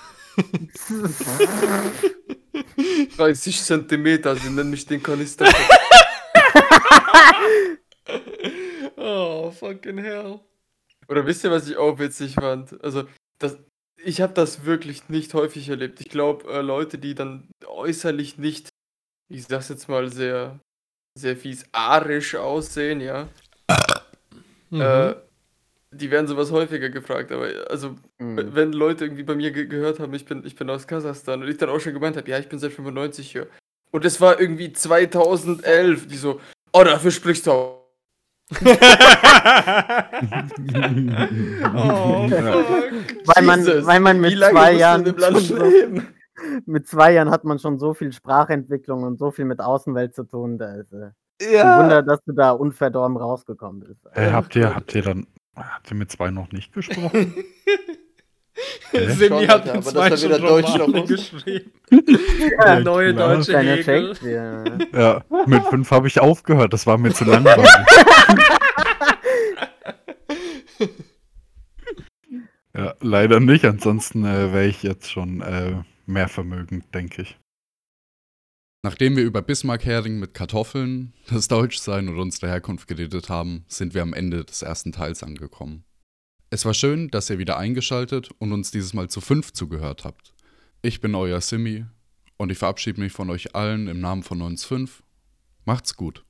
30 Zentimeter, sie nennen mich den Kanister. oh, fucking hell. Oder wisst ihr, was ich auch witzig fand? Also, das, ich habe das wirklich nicht häufig erlebt. Ich glaube, äh, Leute, die dann äußerlich nicht, ich sag's jetzt mal sehr, sehr fies, arisch aussehen, ja, Mhm. äh, die werden sowas häufiger gefragt. Aber also, Mhm. wenn Leute irgendwie bei mir ge gehört haben, ich bin, ich bin aus Kasachstan und ich dann auch schon gemeint habe, ja, ich bin seit 95 hier. Und es war irgendwie 2011, die so, oh, dafür sprichst du auch. [laughs] [laughs] oh, fuck. Weil man, Jesus, weil man mit wie lange zwei Jahren mit zwei Jahren hat man schon so viel Sprachentwicklung und so viel mit Außenwelt zu tun. Da ist äh, Ja. ein Wunder, dass du da unverdorben rausgekommen bist. Äh, habt ihr, habt ihr dann, habt ihr mit zwei noch nicht gesprochen? [laughs] Simi hat mit aber zwei das schon wieder Deutsch daraus. geschrieben. [laughs] Ja, neue klar. deutsche. Shakespeare. Ja, mit fünf habe ich aufgehört, das war mir zu langweilig. [laughs] ja, leider nicht, ansonsten äh, wäre ich jetzt schon äh, mehr vermögend, denke ich. Nachdem wir über Bismarck-Hering mit Kartoffeln, das Deutschsein und unsere Herkunft geredet haben, sind wir am Ende des ersten Teils angekommen. Es war schön, dass ihr wieder eingeschaltet und uns dieses Mal zu fünf zugehört habt. Ich bin euer Simi und ich verabschiede mich von euch allen im Namen von uns fünf. Macht's gut.